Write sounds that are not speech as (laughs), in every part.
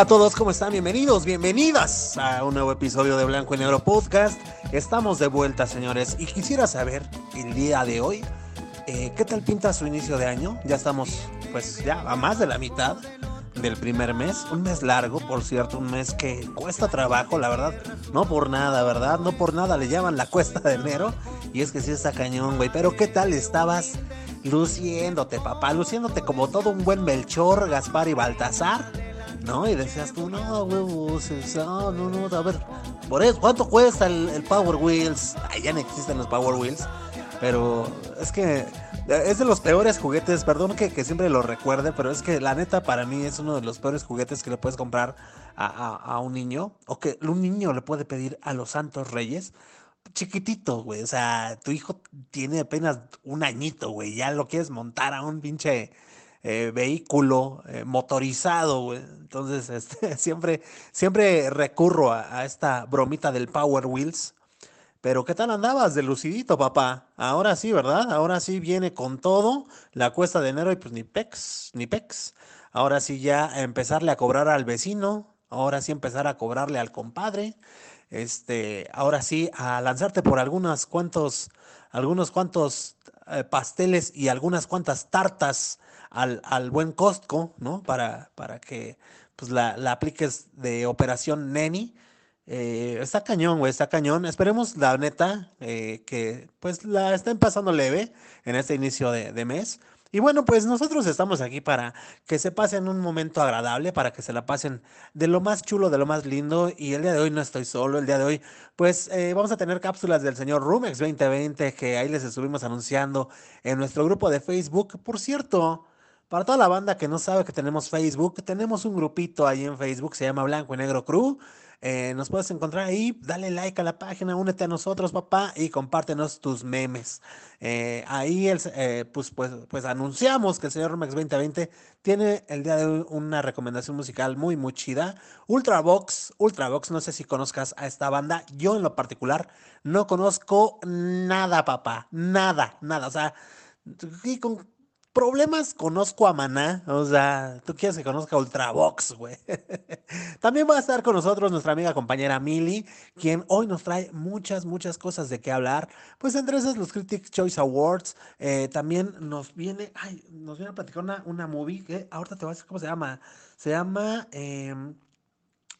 Hola a todos, ¿cómo están? Bienvenidos, bienvenidas a un nuevo episodio de Blanco y Negro Podcast. Estamos de vuelta, señores, y quisiera saber el día de hoy, eh, ¿qué tal pinta su inicio de año? Ya estamos, pues, ya a más de la mitad del primer mes, un mes largo, por cierto, un mes que cuesta trabajo, la verdad, no por nada, ¿verdad? No por nada le llaman la cuesta de enero, y es que sí está cañón, güey, pero ¿qué tal estabas luciéndote, papá? Luciéndote como todo un buen Melchor, Gaspar y Baltasar ¿no? Y decías tú, no, huevos, no, no, no, a ver, por eso, ¿cuánto cuesta el, Power Wheels? Ay, ya no existen los Power Wheels, pero es que es de los peores juguetes, perdón que, siempre lo recuerde, pero es que la neta para mí es uno de los peores juguetes que le puedes comprar a, un niño, o que un niño le puede pedir a los santos reyes. Chiquitito, güey. O sea, tu hijo tiene apenas un añito, güey. Ya lo quieres montar a un pinche eh, vehículo eh, motorizado, Entonces, (laughs) este, siempre, siempre recurro a, esta bromita del Power Wheels. Pero ¿qué tal andabas de lucidito, papá? Ahora sí, ¿verdad? Ahora sí viene con todo la cuesta de enero y pues ni pex, ni pex. Ahora sí ya empezarle a cobrar al vecino, ahora sí empezar a cobrarle al compadre. Este, ahora sí a lanzarte por algunos cuantos, algunos cuantos eh, pasteles y algunas cuantas tartas al, buen Costco, ¿no? Para, para que pues la, apliques de operación Neni. Eh, está cañón, güey, está cañón. Esperemos, la neta, eh, que pues la estén pasando leve en este inicio de, de mes. Y bueno, pues nosotros estamos aquí para que se pasen un momento agradable, para que se la pasen de lo más chulo, de lo más lindo. Y el día de hoy no estoy solo, el día de hoy pues eh, vamos a tener cápsulas del señor Rumex 2020 que ahí les estuvimos anunciando en nuestro grupo de Facebook. Por cierto, para toda la banda que no sabe que tenemos Facebook, tenemos un grupito ahí en Facebook, se llama Blanco y Negro Crew. Eh, nos puedes encontrar ahí, dale like a la página, únete a nosotros, papá, y compártenos tus memes. Eh, ahí eh, pues, pues, pues anunciamos que el señor Rumex 2020 tiene el día de hoy una recomendación musical muy, muy chida. Ultravox, Ultravox, no sé si conozcas a esta banda. Yo en lo particular no conozco nada, papá, nada, nada. O sea, y con problemas conozco a Maná, o sea, tú quieres que conozca Ultravox, güey. (laughs) También va a estar con nosotros nuestra amiga compañera Mili, quien hoy nos trae muchas, muchas cosas de qué hablar. Pues entre esas los Critics Choice Awards, eh, también nos viene, ay, nos viene a platicar una, una movie que ahorita te voy a decir cómo se llama. Se llama eh,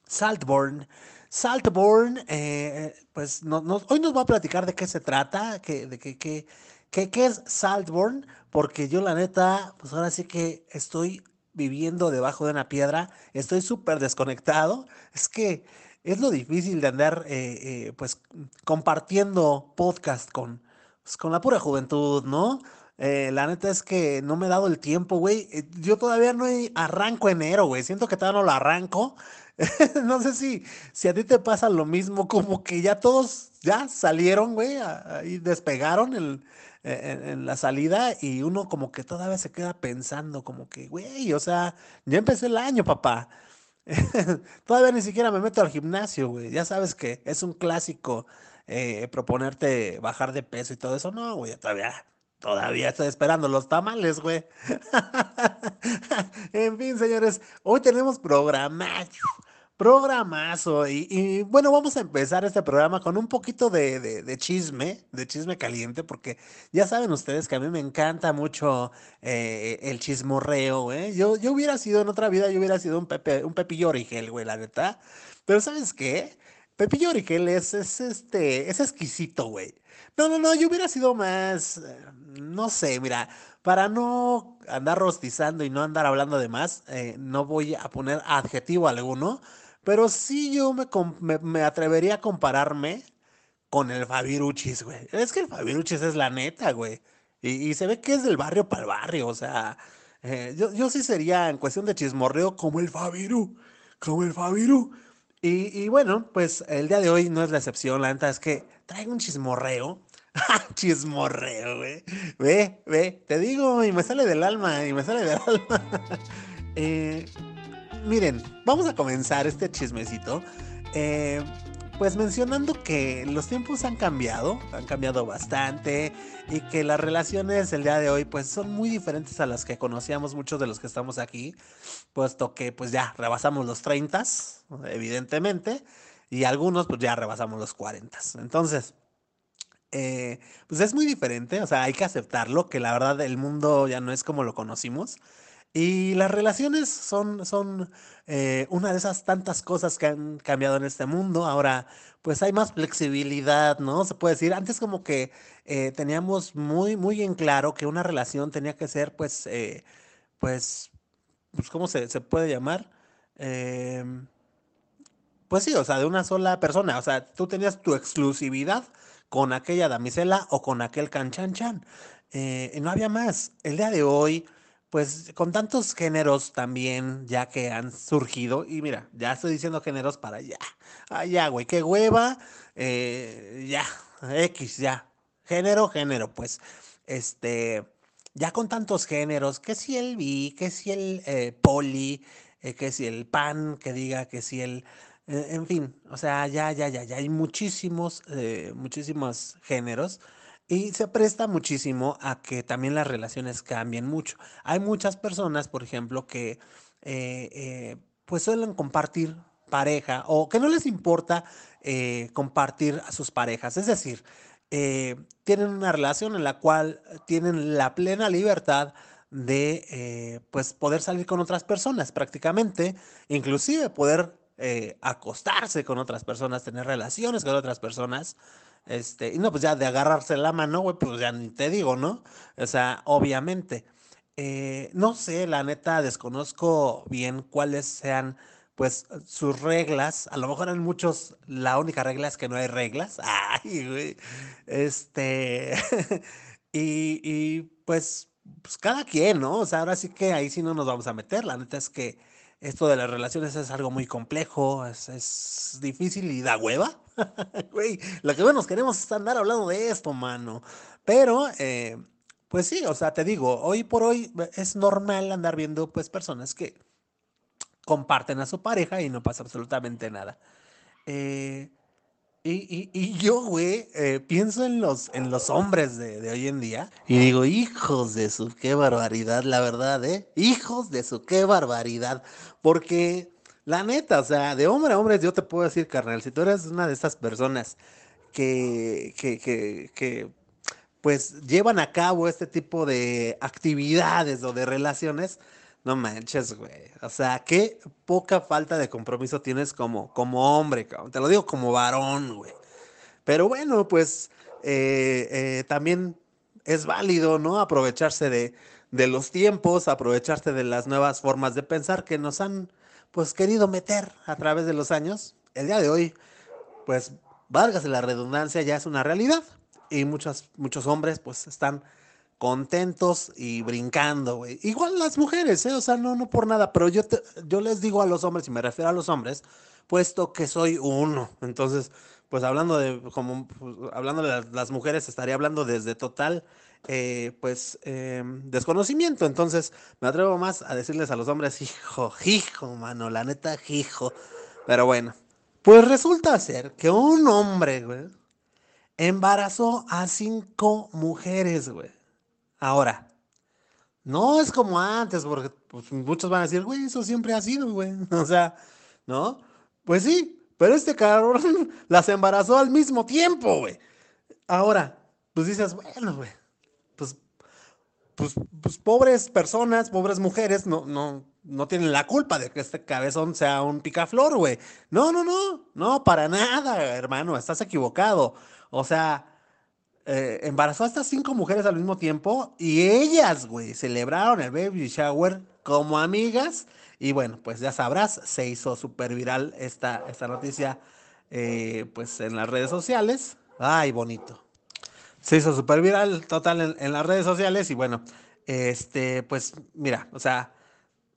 Saltborn. Saltborn, eh, pues hoy nos va a platicar de qué se trata, que, de qué, qué, qué es Saltborn porque yo la neta, pues ahora sí que estoy viviendo debajo de una piedra, estoy súper desconectado, es que es lo difícil de andar eh, eh, pues compartiendo podcast con, pues, con la pura juventud, ¿no? Eh, la neta es que no me he dado el tiempo, güey. Yo todavía no arranco enero, güey. Siento que todavía no lo arranco. (laughs) no sé si, si a ti te pasa lo mismo, como que ya todos ya salieron, güey, ahí despegaron el, en, la salida y uno como que todavía se queda pensando como que, güey, o sea, ya empecé el año, papá. (laughs) todavía ni siquiera me meto al gimnasio, güey. Ya sabes que es un clásico eh, proponerte bajar de peso y todo eso. No, güey, todavía, todavía estoy esperando los tamales, güey. (laughs) en fin, señores, hoy tenemos programa Programazo. Y, bueno, vamos a empezar este programa con un poquito de, chisme, de chisme caliente, porque ya saben ustedes que a mí me encanta mucho eh, el chismorreo, ¿eh? Yo, yo hubiera sido en otra vida, yo hubiera sido un, Pepe, un Pepillo Origel, güey, la neta. Pero ¿sabes qué? Pepillo Origel es, es, este, es exquisito, güey. No, no, no, yo hubiera sido más, eh, no sé, mira, para no andar rostizando y no andar hablando de más, eh, no voy a poner adjetivo alguno pero sí yo me, me, atrevería a compararme con el Fabiruchis, güey. Es que el Fabiruchis es la neta, güey. Y, se ve que es del barrio para el barrio, o sea, eh, yo, yo, sí sería en cuestión de chismorreo como el Fabiru, como el Fabiru. Y, y, bueno, pues el día de hoy no es la excepción, la neta es que traigo un chismorreo. (laughs) chismorreo, güey. Ve, ve, te digo, y me sale del alma, y me sale del alma. (laughs) eh, miren, vamos a comenzar este chismecito. Eh, pues mencionando que los tiempos han cambiado, han cambiado bastante y que las relaciones el día de hoy pues son muy diferentes a las que conocíamos muchos de los que estamos aquí, puesto que pues ya rebasamos los 30, evidentemente, y algunos pues ya rebasamos los 40. Entonces, eh, pues es muy diferente, o sea, hay que aceptarlo, que la verdad el mundo ya no es como lo conocimos. Y las relaciones son, son eh, una de esas tantas cosas que han cambiado en este mundo. Ahora, pues hay más flexibilidad, ¿no? Se puede decir, antes como que eh, teníamos muy, muy en claro que una relación tenía que ser, pues, eh, pues, pues, ¿cómo se, se puede llamar? Em, pues sí, o sea, de una sola persona. O sea, tú tenías tu exclusividad con aquella damisela o con aquel canchanchan. y no había más. El día de hoy pues con tantos géneros también ya que han surgido, y mira, ya estoy diciendo géneros para allá, allá, güey, qué hueva, eh, ya, X, ya, género, género, pues, este, ya con tantos géneros, que si el bi, que si el eh, poli, eh, que si el pan, que diga que si el, en fin, o sea, ya, ya, ya, ya hay muchísimos, muchísimos géneros y se presta muchísimo a que también las relaciones cambien mucho. Hay muchas personas, por ejemplo, que eh, eh, pues suelen compartir pareja o que no les importa eh, compartir a sus parejas. Es decir, tienen una relación en la cual tienen la plena libertad de pues poder salir con otras personas prácticamente, inclusive poder acostarse con otras personas, tener relaciones con otras personas. Este, y no, pues ya de agarrarse la mano, güey, pues ya ni te digo, ¿no? O sea, obviamente. Eh, no sé, la neta, desconozco bien cuáles sean, pues, sus reglas. A lo mejor en muchos, la única regla es que no hay reglas. (laughs) Ay, güey. Este. (laughs) y, y pues, pues, cada quien, ¿no? O sea, ahora sí que ahí sí no nos vamos a meter. La neta es que esto de las relaciones es algo muy complejo, es, es difícil y da hueva. (laughs) Güey, lo que menos queremos es andar hablando de esto, mano. Pero, eh, pues sí, o sea, te digo, hoy por hoy es normal andar viendo pues personas que comparten a su pareja y no pasa absolutamente nada. Eh, y, yo, güey, eh, pienso en los, en los hombres de, hoy en día y digo, hijos de su, qué barbaridad, la verdad, ¿eh? Hijos de su, qué barbaridad. Porque, la neta, o sea, de hombre a hombre, yo te puedo decir, carnal, si tú eres una de estas personas que, que, que, pues llevan a cabo este tipo de actividades o de relaciones, no manches, güey. O sea, qué poca falta de compromiso tienes como, como hombre. Te lo digo como varón, güey. Pero bueno, pues eh, eh, también es válido, ¿no? Aprovecharse de, de, los tiempos, aprovecharse de las nuevas formas de pensar que nos han, pues, querido meter a través de los años. El día de hoy, pues, válgase la redundancia, ya es una realidad. Y muchos, muchos hombres, pues, están contentos y brincando. Igual las mujeres, ¿eh? O sea, no, no por nada, pero yo, yo les digo a los hombres, y me refiero a los hombres, puesto que soy uno. Entonces, pues hablando de, como, pues, hablando de las mujeres, estaría hablando desde total, eh, pues, em, desconocimiento. Entonces, me atrevo más a decirles a los hombres, hijo, hijo, mano, la neta, hijo. Pero bueno, pues resulta ser que un hombre, güey, embarazó a cinco mujeres, güey. Ahora, no es como antes, porque pues, muchos van a decir, güey, eso siempre ha sido, güey. (laughs) O sea, ¿no? Pues sí, pero este cabrón (laughs) las embarazó al mismo tiempo, güey. Ahora, pues dices, bueno, güey, pues, pues, pobres personas, pobres mujeres, no, no, no tienen la culpa de que este cabezón sea un picaflor, güey. No, no, no, no, para nada, hermano, estás equivocado. O sea, eh, embarazó a estas cinco mujeres al mismo tiempo y ellas, güey, celebraron el baby shower como amigas. Y bueno, pues ya sabrás, se hizo súper viral esta, esta noticia eh, pues en las redes sociales. Ay, bonito. Se hizo súper viral total en, las redes sociales y bueno, este, pues mira, o sea,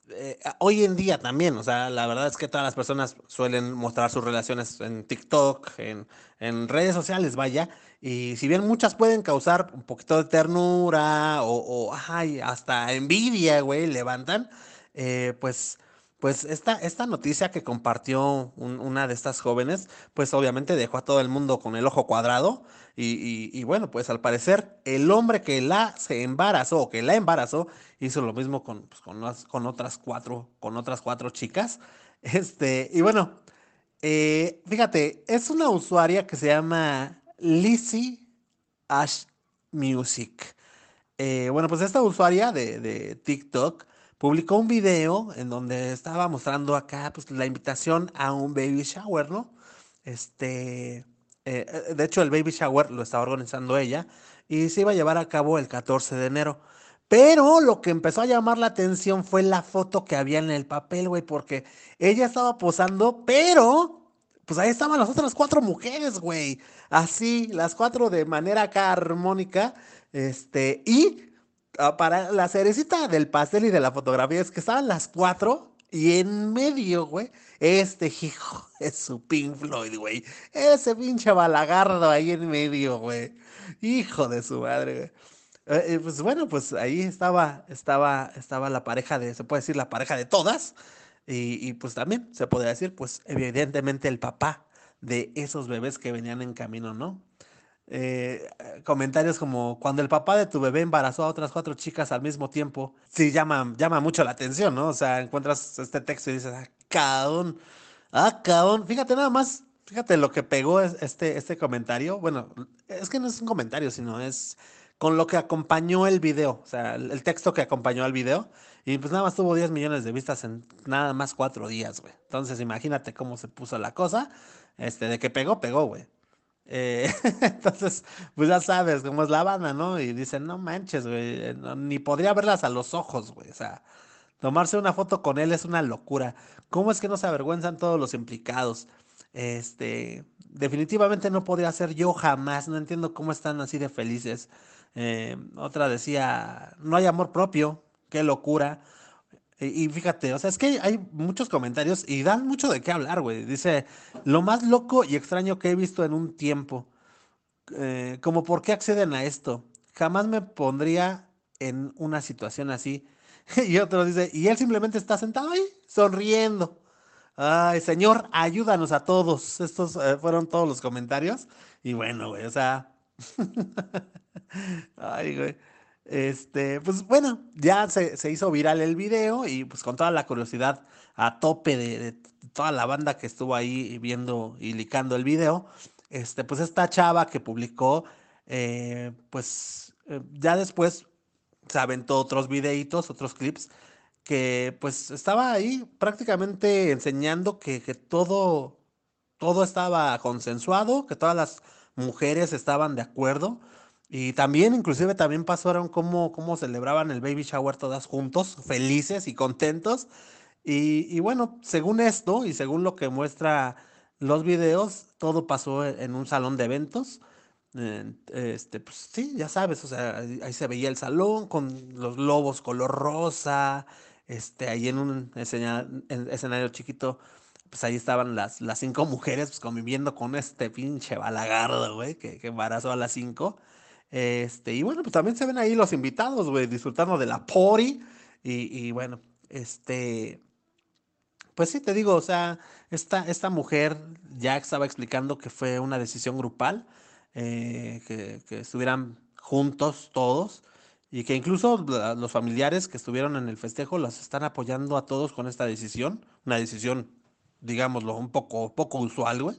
eh, hoy en día también, o sea, la verdad es que todas las personas suelen mostrar sus relaciones en TikTok, en, en redes sociales, vaya, y si bien muchas pueden causar un poquito de ternura o, ay, hasta envidia, güey, levantan, eh, pues, pues esta, esta noticia que compartió una de estas jóvenes, pues obviamente dejó a todo el mundo con el ojo cuadrado. Y, bueno, pues al parecer el hombre que la se embarazó, que la embarazó, hizo lo mismo con, pues, con, otras cuatro, con otras cuatro chicas. Este, y bueno, eh, fíjate, es una usuaria que se llama Lizzie Ash Music. Eh, bueno, pues esta usuaria de, de TikTok publicó un video en donde estaba mostrando acá pues, la invitación a un baby shower, ¿no? Este, eh, eh, de hecho, el baby shower lo estaba organizando ella y se iba a llevar a cabo el 14 de enero. Pero lo que empezó a llamar la atención fue la foto que había en el papel, güey, porque ella estaba posando, pero pues ahí estaban las otras cuatro mujeres, güey. Así, las cuatro de manera acá armónica. Este, y para la cerecita del pastel y de la fotografía es que estaban las cuatro y en medio, güey, este hijo (laughs) es su Pink Floyd, güey. Ese pinche balagardo ahí en medio, güey. Hijo de su madre, güey. Eh, eh, pues bueno, pues ahí estaba, estaba, estaba la pareja de, se puede decir la pareja de todas. Y, y pues también se podría decir, pues evidentemente el papá de esos bebés que venían en camino, ¿no? Eh, comentarios como cuando el papá de tu bebé embarazó a otras cuatro chicas al mismo tiempo, sí llama, llama mucho la atención, ¿no? O sea, encuentras este texto y dices, ah, cabrón, ah, cabrón, fíjate nada más, fíjate lo que pegó este, este comentario, bueno, es que no es un comentario, sino es con lo que acompañó el video, o sea, el, texto que acompañó al video, y pues nada más tuvo 10 millones de vistas en nada más cuatro días, güey. Entonces imagínate cómo se puso la cosa, este, de que pegó, pegó, güey. Eh, (laughs) entonces, pues ya sabes cómo es la banda, ¿no? Y dicen, no manches, güey, eh, ni podría verlas a los ojos, güey. O sea, tomarse una foto con él es una locura. ¿Cómo es que no se avergüenzan todos los implicados? Este, definitivamente no podría ser yo jamás. No entiendo cómo están así de felices. Eh, otra decía, no hay amor propio, qué locura. Y, fíjate, o sea, es que hay muchos comentarios y dan mucho de qué hablar, güey. Dice, lo más loco y extraño que he visto en un tiempo. Eh, como, ¿por qué acceden a esto? Jamás me pondría en una situación así. (laughs) y otro dice, y él simplemente está sentado ahí, sonriendo. Ay, Señor, ayúdanos a todos. Estos eh, fueron todos los comentarios. Y bueno, güey, o sea. (laughs) Ay, güey. Este, pues bueno, ya se, hizo viral el video y pues con toda la curiosidad a tope de, toda la banda que estuvo ahí viendo y licando el video, este, pues esta chava que publicó, eh, pues eh, ya después se aventó otros videitos, otros clips, que pues estaba ahí prácticamente enseñando que, que todo, todo estaba consensuado, que todas las mujeres estaban de acuerdo y también, inclusive, también pasaron cómo, cómo celebraban el baby shower todas juntos, felices y contentos. Y, bueno, según esto y según lo que muestra los videos, todo pasó en un salón de eventos. Este, pues sí, ya sabes, o sea, ahí se veía el salón con los globos color rosa, este, ahí en un escenario, chiquito, pues ahí estaban las, las cinco mujeres pues, conviviendo con este pinche balagardo, güey, que, que embarazó a las cinco. Este, y bueno, pues también se ven ahí los invitados, güey, disfrutando de la pori. Y, bueno, este, pues sí, te digo, o sea, esta, esta mujer ya estaba explicando que fue una decisión grupal, eh, que, estuvieran juntos todos y que incluso los familiares que estuvieron en el festejo los están apoyando a todos con esta decisión, una decisión, digámoslo, un poco, poco usual, güey.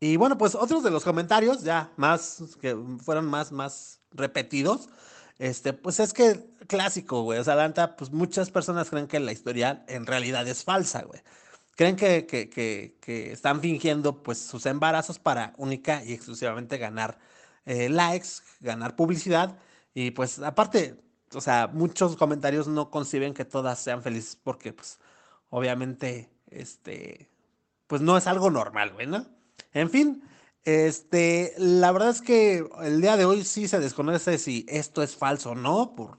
Y bueno, pues otros de los comentarios, ya más, que fueron más, más repetidos, este, pues es que clásico, güey. O sea, la pues muchas personas creen que la historia en realidad es falsa, güey. Creen que, que, que, que, están fingiendo pues sus embarazos para única y exclusivamente ganar eh, likes, ganar publicidad. Y pues aparte, o sea, muchos comentarios no conciben que todas sean felices porque pues obviamente, este, pues no es algo normal, güey, ¿no? En fin, este, la verdad es que el día de hoy sí se desconoce si esto es falso o no, por,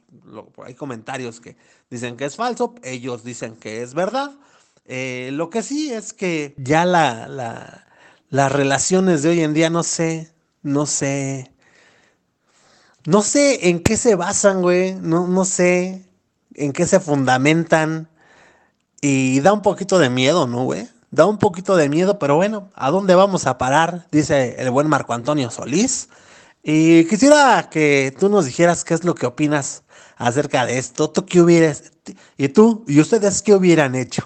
hay comentarios que dicen que es falso, ellos dicen que es verdad. Eh, lo que sí es que ya la, la, las relaciones de hoy en día no sé, no sé, no sé en qué se basan, güey, no, no sé en qué se fundamentan. Y da un poquito de miedo, ¿no, güey? Da un poquito de miedo, pero bueno, ¿a dónde vamos a parar? Dice el buen Marco Antonio Solís. Y quisiera que tú nos dijeras qué es lo que opinas acerca de esto. ¿Tú qué hubieras? ¿Y tú? ¿Y ustedes qué hubieran hecho?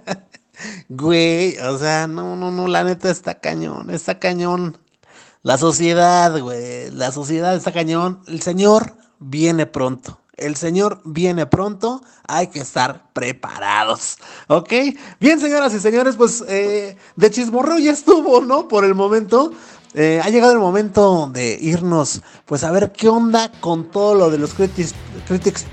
(laughs) güey, o sea, no, no, no, la neta está cañón, está cañón. La sociedad, güey, la sociedad está cañón. El Señor viene pronto. El Señor viene pronto, hay que estar preparados, ¿ok? Bien, señoras y señores, pues eh, de chismorreo ya estuvo, ¿no? Por el momento. Eh, ha llegado el momento de irnos, pues a ver qué onda con todo lo de los Critics,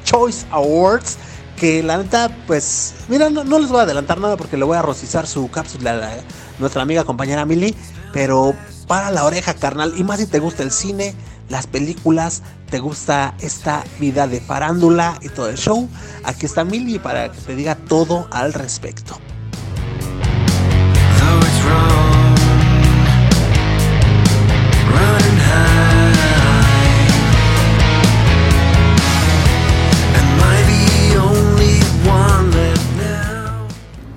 Choice Awards. Que la neta, pues, mira, no, les voy a adelantar nada porque le voy a rocizar su cápsula a nuestra amiga compañera Milly. Pero para la oreja, carnal. Y más si te gusta el cine, las películas, te gusta esta vida de farándula y todo el show. Aquí está Milly para que te diga todo al respecto.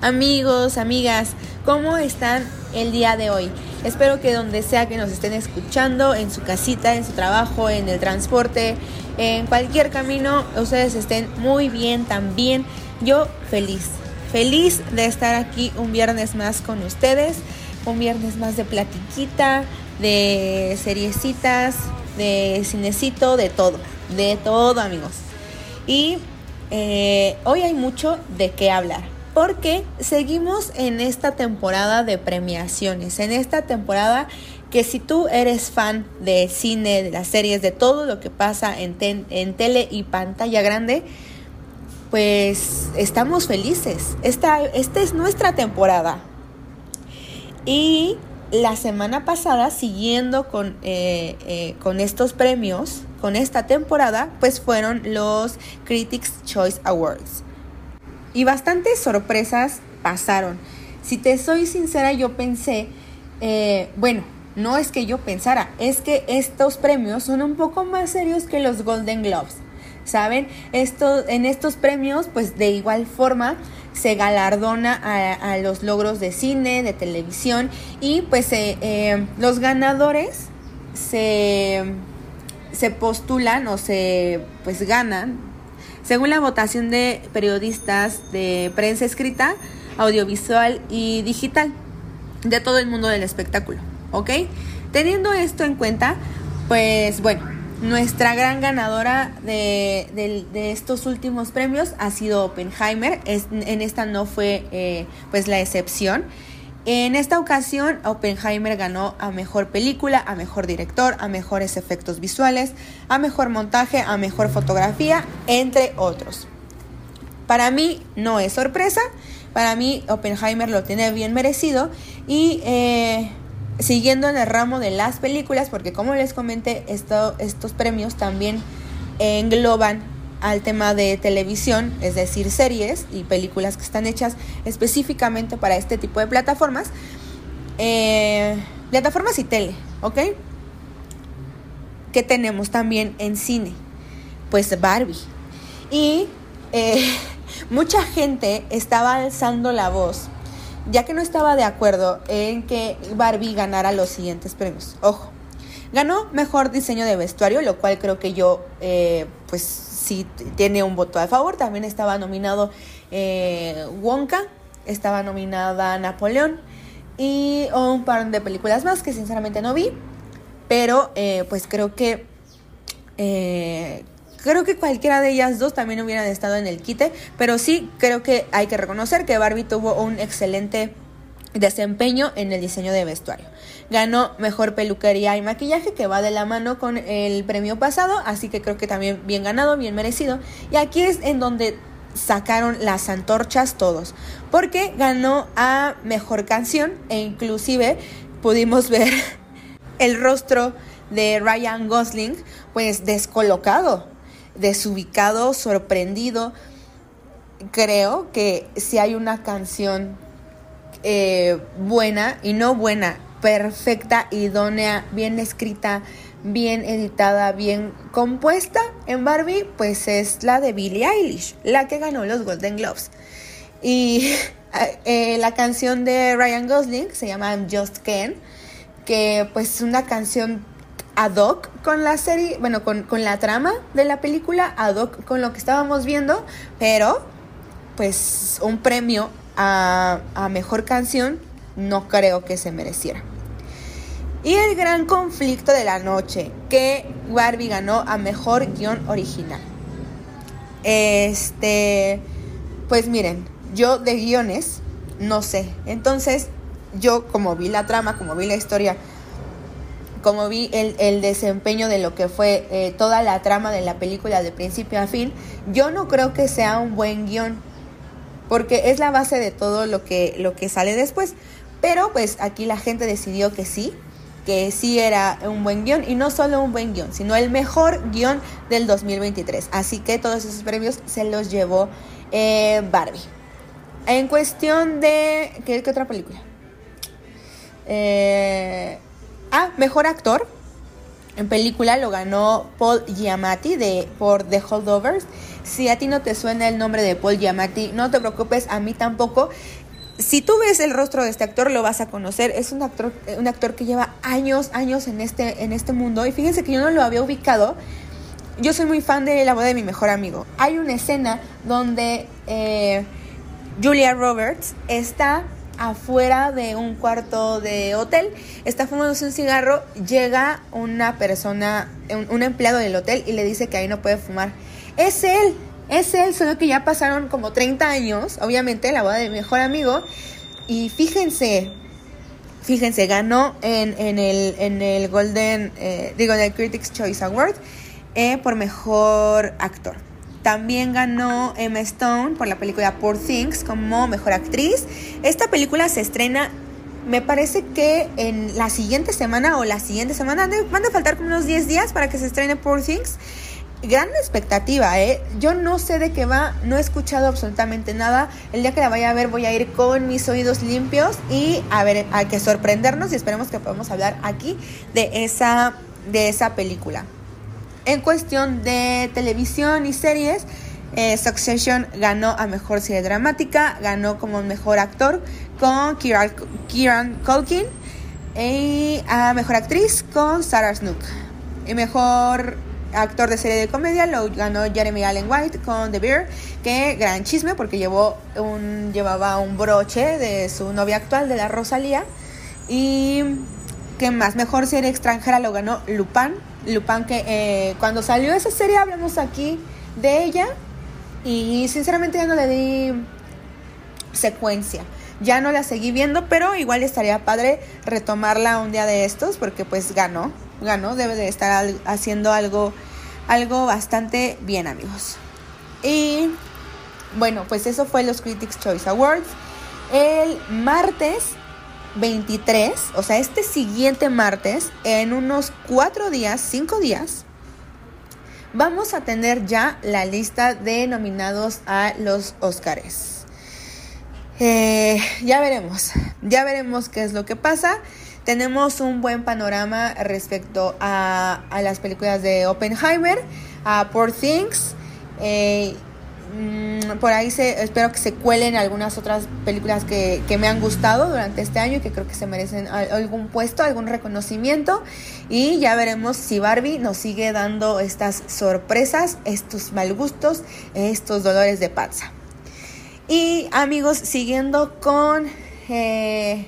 Amigos, amigas, ¿cómo están el día de hoy? Espero que donde sea que nos estén escuchando, en su casita, en su trabajo, en el transporte, en cualquier camino, ustedes estén muy bien también. Yo feliz, feliz de estar aquí un viernes más con ustedes, un viernes más de platiquita, de seriecitas, de cinecito, de todo, de todo amigos. Y eh, hoy hay mucho de qué hablar porque seguimos en esta temporada de premiaciones, en esta temporada que si tú eres fan de cine, de las series, de todo lo que pasa en, tele y pantalla grande, pues estamos felices. Esta, esta es nuestra temporada. Y la semana pasada, siguiendo con, eh, eh, con estos premios, con esta temporada, pues fueron los Critics Choice Awards. Y bastantes sorpresas pasaron. Si te soy sincera, yo pensé, eh, bueno, no es que yo pensara, es que estos premios son un poco más serios que los Golden Globes. ¿Saben? Esto, en estos premios, pues de igual forma se galardona a, los logros de cine, de televisión y pues eh, los ganadores se, se postulan o se pues ganan según la votación de periodistas de prensa escrita, audiovisual y digital de todo el mundo del espectáculo, ¿ok? Teniendo esto en cuenta, pues bueno, nuestra gran ganadora de, estos últimos premios ha sido Oppenheimer, en esta no fue eh, pues la excepción. En esta ocasión, Oppenheimer ganó a mejor película, a mejor director, a mejores efectos visuales, a mejor montaje, a mejor fotografía, entre otros. Para mí no es sorpresa, para mí Oppenheimer lo tiene bien merecido y eh, siguiendo en el ramo de las películas, porque como les comenté, estos premios también engloban al tema de televisión, es decir, series y películas que están hechas específicamente para este tipo de plataformas. Eh, plataformas y tele, ¿ok? ¿Qué tenemos también en cine? Pues Barbie. Y eh, (laughs) mucha gente estaba alzando la voz, ya que no estaba de acuerdo en que Barbie ganara los siguientes premios. Ojo, ganó mejor diseño de vestuario, lo cual creo que yo, eh, pues sí tiene un voto a favor. También estaba nominado eh, Wonka, estaba nominada Napoleón y un par de películas más que sinceramente no vi. Pero eh, pues creo que eh, creo que cualquiera de ellas dos también hubieran estado en el quite. Pero sí creo que hay que reconocer que Barbie tuvo un excelente desempeño en el diseño de vestuario. Ganó mejor peluquería y maquillaje que va de la mano con el premio pasado, así que creo que también bien ganado, bien merecido. Y aquí es en donde sacaron las antorchas todos, porque ganó a mejor canción e inclusive pudimos ver (laughs) el rostro de Ryan Gosling pues descolocado, desubicado, sorprendido. Creo que si hay una canción eh, buena y no buena, perfecta, idónea, bien escrita, bien editada, bien compuesta en Barbie, pues es la de Billie Eilish, la que ganó los Golden Globes. Y (laughs) eh, la canción de Ryan Gosling se llama Just Ken, que pues es una canción ad hoc con la serie, bueno, con, la trama de la película, ad hoc con lo que estábamos viendo, pero pues un premio a, mejor canción no creo que se mereciera. Y el gran conflicto de la noche, que Barbie ganó a mejor guion original. Este, pues miren, yo de guiones no sé. Entonces, yo como vi la trama, como vi la historia, como vi el, desempeño de lo que fue eh, toda la trama de la película de principio a fin, yo no creo que sea un buen guion, porque es la base de todo lo que, lo que sale después. Pero pues aquí la gente decidió que sí, que sí era un buen guion y no solo un buen guion, sino el mejor guion del 2023. Así que todos esos premios se los llevó eh, Barbie. En cuestión de... ¿Qué, otra película? Eh, ah, mejor actor. En película lo ganó Paul Giamatti de, por The Holdovers. Si a ti no te suena el nombre de Paul Giamatti, no te preocupes, a mí tampoco si tú ves el rostro de este actor, lo vas a conocer. Es un actor, un actor que lleva años, años en este, en este mundo. Y fíjense que yo no lo había ubicado. Yo soy muy fan de La boda de mi mejor amigo. Hay una escena donde eh, Julia Roberts está afuera de un cuarto de hotel, está fumándose un cigarro, llega una persona, un, un empleado del hotel y le dice que ahí no puede fumar. Es él, es él, solo que ya pasaron como 30 años, obviamente, la boda de mi mejor amigo. Y fíjense, fíjense, ganó en, el, en el Golden, eh, digo, en el Critics Choice Award eh, por mejor actor. También ganó Emma Stone por la película Poor Things como mejor actriz. Esta película se estrena, me parece que en la siguiente semana o la siguiente semana, van a faltar como unos 10 días para que se estrene Poor Things gran expectativa, ¿eh? Yo no sé de qué va, no he escuchado absolutamente nada. El día que la vaya a ver voy a ir con mis oídos limpios y a ver, hay que sorprendernos y esperemos que podamos hablar aquí de esa, de esa película. En cuestión de televisión y series, eh, Succession ganó a Mejor Serie Dramática, ganó como Mejor Actor con Kieran, Kieran Culkin y a Mejor Actriz con Sarah Snook. Y Mejor actor de serie de comedia lo ganó Jeremy Allen White con The Bear, que gran chisme porque llevó un, llevaba un broche de su novia actual, de la Rosalía. Y que más, mejor serie extranjera lo ganó Lupin. Lupin que eh, cuando salió esa serie hablamos aquí de ella y sinceramente ya no le di secuencia. Ya no la seguí viendo, pero igual estaría padre retomarla un día de estos porque pues ganó ganó, debe de estar haciendo algo, algo bastante bien, amigos. Y bueno, pues eso fue los Critics Choice Awards. El martes 23, o sea, este siguiente martes, en unos cuatro días, cinco días, vamos a tener ya la lista de nominados a los Oscars. Eh, ya veremos, ya veremos qué es lo que pasa tenemos un buen panorama respecto a, las películas de Oppenheimer, a Poor Things. Eh, mm, por ahí se, espero que se cuelen algunas otras películas que, me han gustado durante este año y que creo que se merecen algún puesto, algún reconocimiento. Y ya veremos si Barbie nos sigue dando estas sorpresas, estos mal gustos, estos dolores de panza. Y amigos, siguiendo con eh,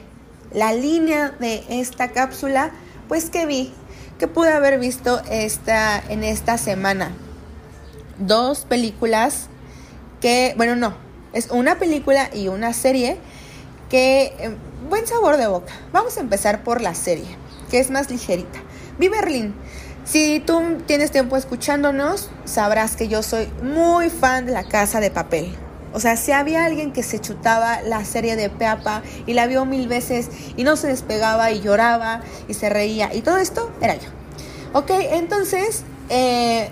la línea de esta cápsula, pues que vi, que pude haber visto esta, en esta semana. Dos películas que, bueno, no, es una película y una serie que, eh, buen sabor de boca. Vamos a empezar por la serie, que es más ligerita. Vi Berlín. Si tú tienes tiempo escuchándonos, sabrás que yo soy muy fan de la casa de papel. O sea, si había alguien que se chutaba la serie de Peapa y la vio mil veces y no se despegaba y lloraba y se reía y todo esto, era yo. Ok, entonces, eh,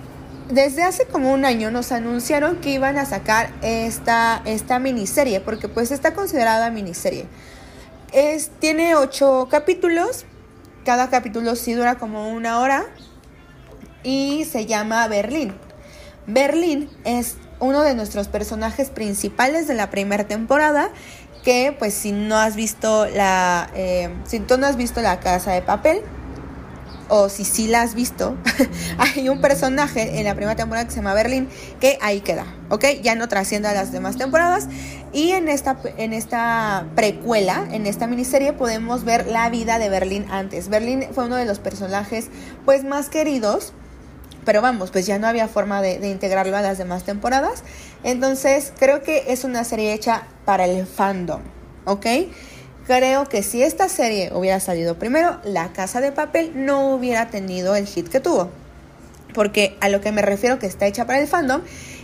desde hace como un año nos anunciaron que iban a sacar esta, esta miniserie, porque pues está considerada miniserie. Es, tiene ocho capítulos, cada capítulo sí dura como una hora y se llama Berlín. Berlín es uno de nuestros personajes principales de la primera temporada, que pues si no has visto la, eh, si tú no has visto la casa de papel, o si sí la has visto, (laughs) hay un personaje en la primera temporada que se llama Berlín que ahí queda, ¿ok? Ya no trasciende a las demás temporadas. Y en esta, en esta precuela, en esta miniserie, podemos ver la vida de Berlín antes. Berlín fue uno de los personajes pues más queridos. Pero vamos, pues ya no había forma de, integrarlo a las demás temporadas. Entonces creo que es una serie hecha para el fandom, ¿ok? Creo que si esta serie hubiera salido primero, La Casa de Papel no hubiera tenido el hit que tuvo. Porque a lo que me refiero que está hecha para el fandom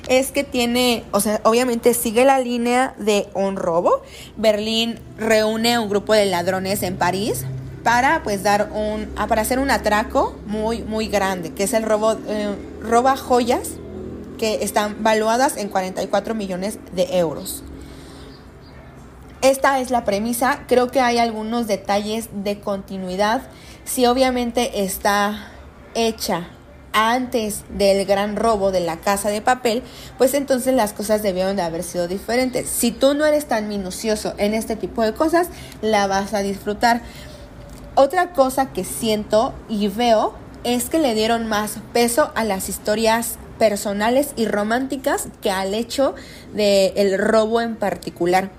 es que tiene, o sea, obviamente sigue la línea de un robo. Berlín reúne un grupo de ladrones en París para pues dar un, ah, para hacer un atraco muy, muy grande, que es el robo, eh, roba joyas que están valuadas en 44 millones de euros. Esta es la premisa. Creo que hay algunos detalles de continuidad. Si obviamente está hecha antes del gran robo de la casa de papel, pues entonces las cosas debieron de haber sido diferentes. Si tú no eres tan minucioso en este tipo de cosas, la vas a disfrutar. Otra cosa que siento y veo es que le dieron más peso a las historias personales y románticas que al hecho del robo en particular.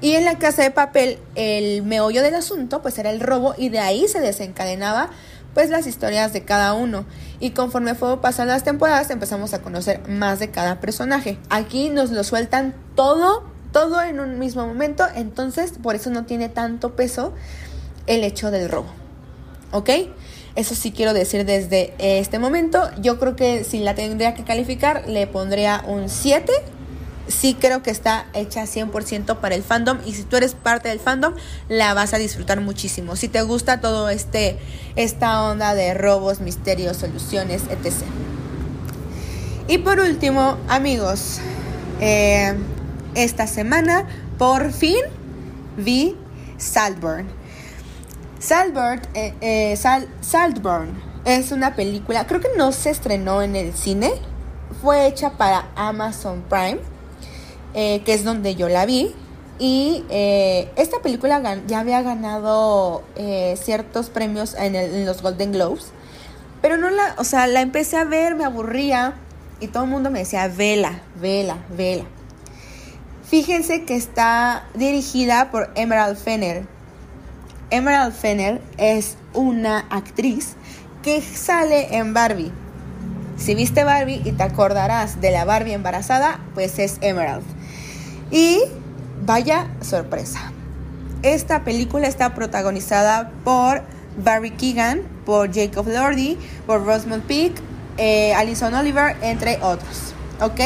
Y en la casa de papel, el meollo del asunto, pues era el robo y de ahí se desencadenaba pues las historias de cada uno. Y conforme fue pasando las temporadas, empezamos a conocer más de cada personaje. Aquí nos lo sueltan todo, todo en un mismo momento, entonces por eso no tiene tanto peso el hecho del robo. ¿Ok? Eso sí quiero decir desde este momento. Yo creo que si la tendría que calificar, le pondría un 7 sí creo que está hecha 100% para el fandom y si tú eres parte del fandom la vas a disfrutar muchísimo. Si te gusta todo este esta onda de robos, misterios, soluciones, etc. Y por último, amigos, eh, esta semana por fin vi Saltburn. Eh, eh, Saltburn es una película, creo que no se estrenó en el cine, fue hecha para Amazon Prime eh, que es donde yo la vi. Y esta película ya había ganado ciertos premios en, los Golden Globes. Pero no la, o sea, la empecé a ver, me aburría. Y todo el mundo me decía, vela, vela, vela. Fíjense que está dirigida por Emerald Fenner. Emerald Fenner es una actriz que sale en Barbie. Si viste Barbie y te acordarás de la Barbie embarazada, pues es Emerald. Y vaya sorpresa. Esta película está protagonizada por Barry Keegan, por Jacob Lordy, por Rosamund Peake, eh, Alison Oliver, entre otros. ¿Ok?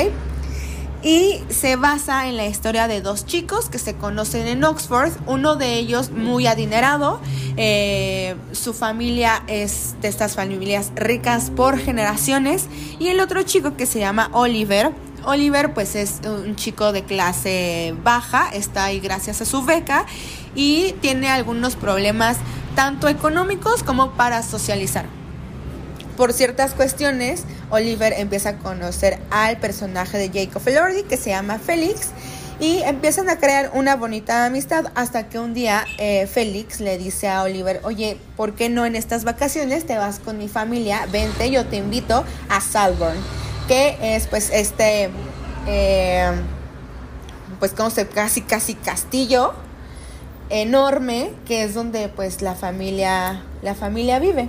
Y se basa en la historia de dos chicos que se conocen en Oxford, uno de ellos muy adinerado, eh, su familia es de estas familias ricas por generaciones, y el otro chico que se llama Oliver, Oliver pues es un chico de clase baja, está ahí gracias a su beca y tiene algunos problemas tanto económicos como para socializar. Por ciertas cuestiones, Oliver empieza a conocer al personaje de Jacob Elordi que se llama Félix y empiezan a crear una bonita amistad hasta que un día eh, Félix le dice a Oliver, oye, ¿por qué no en estas vacaciones te vas con mi familia? Vente, yo te invito a Salborn que es pues este, eh, pues como se casi casi castillo enorme que es donde pues la familia, la familia vive.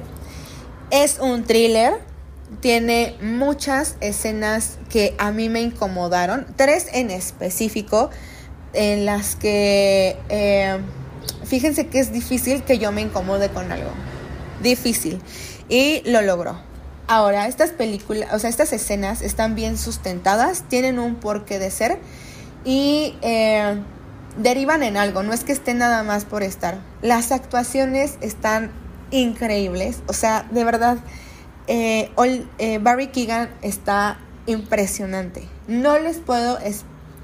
Es un thriller, tiene muchas escenas que a mí me incomodaron, tres en específico, en las que eh, fíjense que es difícil que yo me incomode con algo. Difícil. Y lo logró. Ahora, estas películas, o sea, estas escenas están bien sustentadas, tienen un porqué de ser y eh, derivan en algo, no es que estén nada más por estar. Las actuaciones están increíbles, o sea, de verdad, eh, eh, Barry Keegan está impresionante. No les puedo,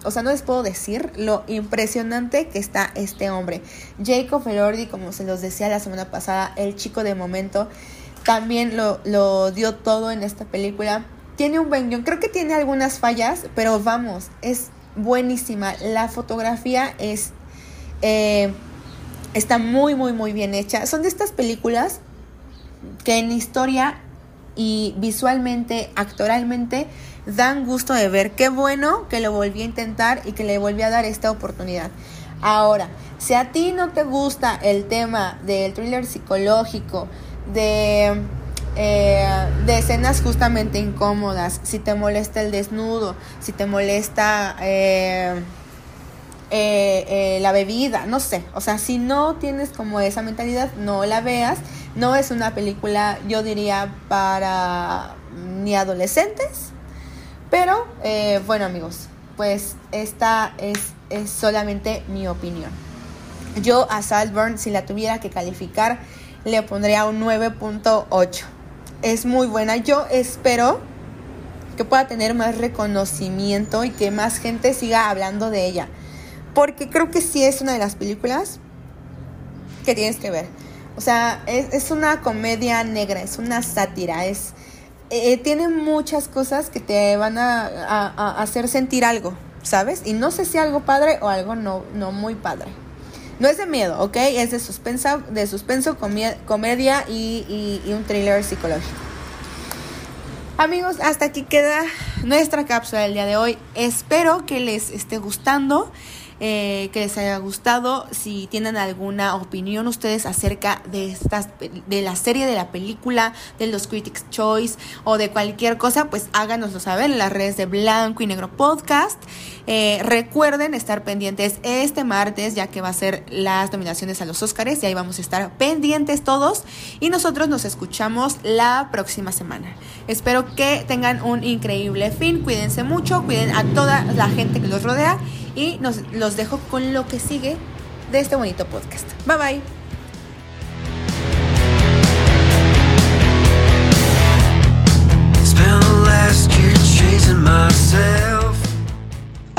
o sea, no les puedo decir lo impresionante que está este hombre. Jacob Elordi, como se los decía la semana pasada, el chico de momento también lo, dio todo en esta película. tiene un buen guion. Creo que tiene algunas fallas, pero vamos, es buenísima. La fotografía es eh, está muy, muy, muy bien hecha. Son de estas películas que en historia y visualmente, actoralmente, dan gusto de ver. Qué bueno que lo volví a intentar y que le volví a dar esta oportunidad. Ahora, si a ti no te gusta el tema del thriller psicológico, de, eh, de escenas justamente incómodas, si te molesta el desnudo, si te molesta... Eh, eh, la bebida, no sé, o sea, si no tienes como esa mentalidad, no la veas, no es una película, yo diría, para ni adolescentes, pero bueno amigos, pues esta es, es solamente mi opinión. Yo a Saltburn, si la tuviera que calificar, le pondría un 9.8. Es muy buena. Yo espero que pueda tener más reconocimiento y que más gente siga hablando de ella. Porque creo que sí es una de las películas que tienes que ver. O sea, es, una comedia negra, es una sátira, es, eh, tiene muchas cosas que te van a, hacer sentir algo, ¿sabes? Y no sé si algo padre o algo no, no muy padre. No es de miedo, ¿ok? Es de suspenso, de suspenso comedia y, y un thriller psicológico. Amigos, hasta aquí queda nuestra cápsula del día de hoy. Espero que les esté gustando. Eh, que les haya gustado. Si tienen alguna opinión ustedes acerca de estas de la serie, de la película, de los Critics Choice o de cualquier cosa, pues háganoslo saber en las redes de Blanco y Negro Podcast. Eh, recuerden estar pendientes este martes, ya que va a ser las nominaciones a los Oscars, y ahí vamos a estar pendientes todos. Y nosotros nos escuchamos la próxima semana. Espero que tengan un increíble fin. Cuídense mucho, cuiden a toda la gente que los rodea y nos los dejo con lo que sigue de este bonito podcast. Bye bye.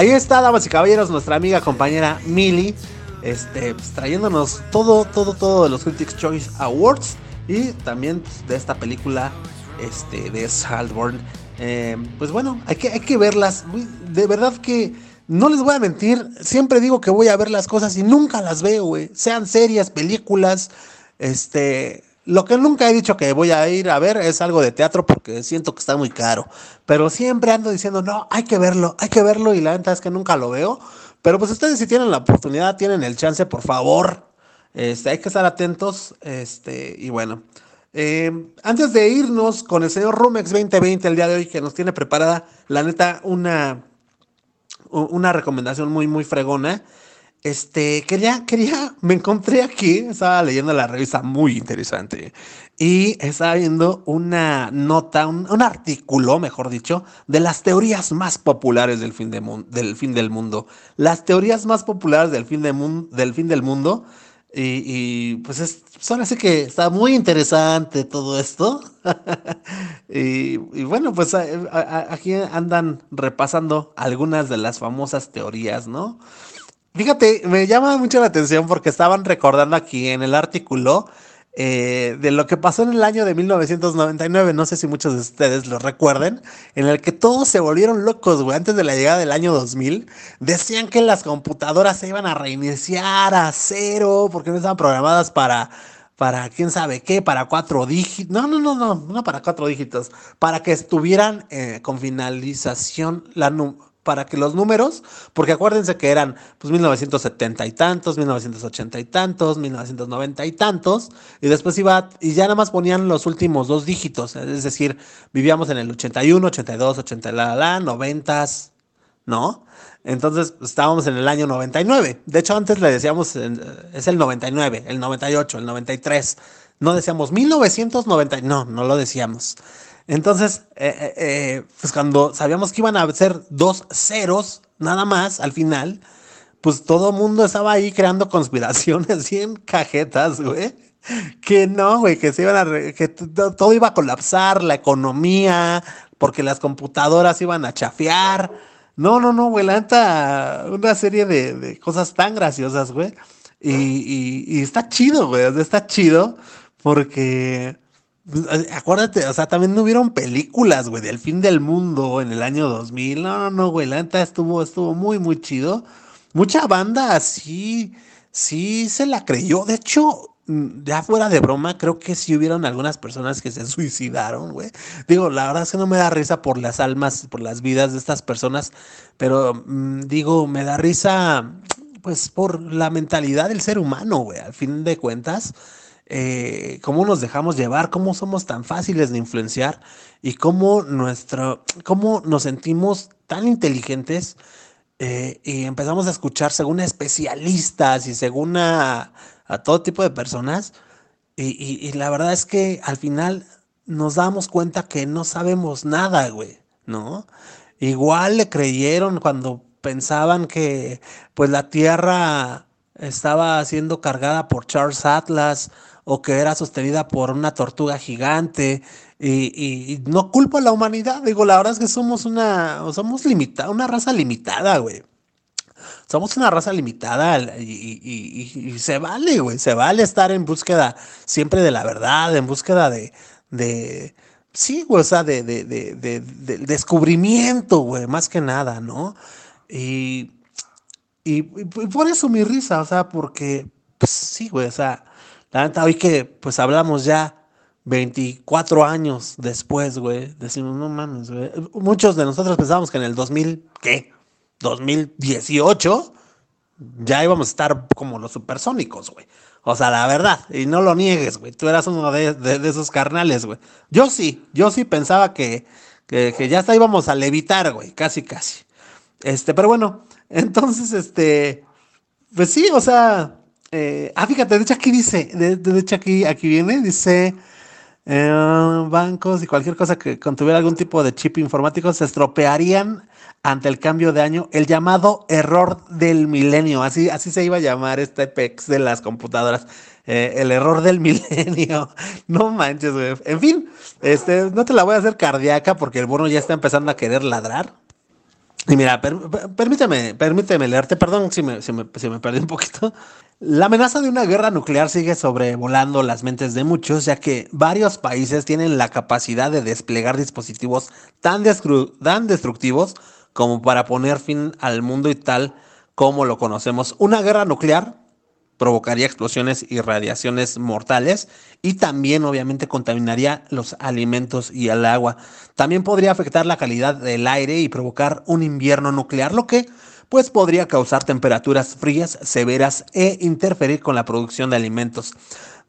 Ahí está, damas y caballeros, nuestra amiga compañera Millie, este, pues, trayéndonos todo, todo, todo de los Critics Choice Awards y también pues, de esta película este, de Saltburn. Eh, pues bueno, hay que, hay que verlas. De verdad que no les voy a mentir, siempre digo que voy a ver las cosas y nunca las veo, güey. Sean series, películas, este... Lo que nunca he dicho que voy a ir a ver es algo de teatro porque siento que está muy caro. Pero siempre ando diciendo, no, hay que verlo, hay que verlo y la verdad es que nunca lo veo. Pero pues ustedes si tienen la oportunidad, tienen el chance, por favor, este, hay que estar atentos. Este, y bueno, eh, antes de irnos con el señor Rumex 2020 el día de hoy que nos tiene preparada, la neta, una una recomendación muy, muy fregona. Este, quería, quería, me encontré aquí, estaba leyendo la revista muy interesante y estaba viendo una nota, un, artículo, mejor dicho, de las teorías más populares del fin, de del fin del mundo. Las teorías más populares del fin, de del, fin del mundo. Y, pues es, son así que está muy interesante todo esto. (laughs) y, bueno, pues aquí andan repasando algunas de las famosas teorías, ¿no? Fíjate, me llama mucho la atención porque estaban recordando aquí en el artículo eh, de lo que pasó en el año de 1999, no sé si muchos de ustedes lo recuerden, en el que todos se volvieron locos, güey, antes de la llegada del año 2000, decían que las computadoras se iban a reiniciar a cero porque no estaban programadas para para quién sabe qué, para cuatro dígitos, no, no, no, no, no para cuatro dígitos, para que estuvieran eh, con finalización la para que los números, porque acuérdense que eran pues 1970 y tantos, 1980 y tantos, 1990 y tantos, y después iba, y ya nada más ponían los últimos dos dígitos, es decir, vivíamos en el 81, 82, 80, la, la, 90, ¿no? Entonces estábamos en el año 99. De hecho, antes le decíamos, es el 99, el 98, el 93. No decíamos 1990, no, no lo decíamos. Entonces, eh, eh, eh, pues cuando sabíamos que iban a ser dos ceros, nada más, al final, pues todo el mundo estaba ahí creando conspiraciones (laughs) en cajetas, güey. Que no, güey, que se iban a que todo iba a colapsar, la economía, porque las computadoras iban a chafear. No, no, no, güey, la una serie de, cosas tan graciosas, güey. Y, y, y está chido, güey, está chido porque acuérdate, o sea, también no hubieron películas, güey, del fin del mundo en el año 2000. No, no, no, güey, la neta estuvo, estuvo muy, muy chido. Mucha banda sí, sí se la creyó. De hecho, mm, ya fuera de broma, creo que sí hubieron algunas personas que se suicidaron, güey. Digo, la verdad es que no me da risa por las almas, por las vidas de estas personas, pero mm, digo, me da risa, pues, por la mentalidad del ser humano, güey. Al fin de cuentas, eh, cómo nos dejamos llevar, cómo somos tan fáciles de influenciar y cómo, nuestro, cómo nos sentimos tan inteligentes eh, y empezamos a escuchar según especialistas y según a, todo tipo de personas. Y, la verdad es que al final nos damos cuenta que no sabemos nada, güey, ¿no? Igual le creyeron cuando pensaban que pues la Tierra estaba siendo cargada por Charles Atlas o que era sostenida por una tortuga gigante. Y, no culpo a la humanidad, digo, la verdad es que somos una, somos limitada, una raza limitada, güey. Somos una raza limitada y, se vale, güey, se vale estar en búsqueda siempre de la verdad, en búsqueda de, de sí, güey, o sea, de, de, de, descubrimiento, güey, más que nada, ¿no? Y, y, por eso mi risa, o sea, porque, pues sí, güey, o sea, la neta, hoy que pues hablamos ya 24 años después, güey, decimos, no mames, güey. Muchos de nosotros pensábamos que en el 2000, ¿qué? 2018 ya íbamos a estar como los supersónicos, güey. O sea, la verdad, y no lo niegues, güey. Tú eras uno de, esos carnales, güey. Yo sí, yo sí pensaba que, que, que ya hasta íbamos a levitar, güey, casi, casi. Este, pero bueno, entonces, este, pues sí, o sea, eh, ah, fíjate, de hecho aquí dice, de, hecho aquí, aquí viene, dice, eh, bancos y cualquier cosa que contuviera algún tipo de chip informático se estropearían ante el cambio de año, el llamado error del milenio, así, así se iba a llamar este PEX de las computadoras, eh, el error del (laughs) milenio, no manches, güey. En fin, este, no te la voy a hacer cardíaca porque el bono ya está empezando a querer ladrar. Y mira, permíteme, permíteme leerte, perdón si me, si me, si me perdí un poquito. La amenaza de una guerra nuclear sigue sobrevolando las mentes de muchos, ya que varios países tienen la capacidad de desplegar dispositivos tan, tan destructivos como para poner fin al mundo y tal como lo conocemos. Una guerra nuclear provocaría explosiones y radiaciones mortales y también obviamente contaminaría los alimentos y el agua. También podría afectar la calidad del aire y provocar un invierno nuclear, lo que pues podría causar temperaturas frías severas e interferir con la producción de alimentos.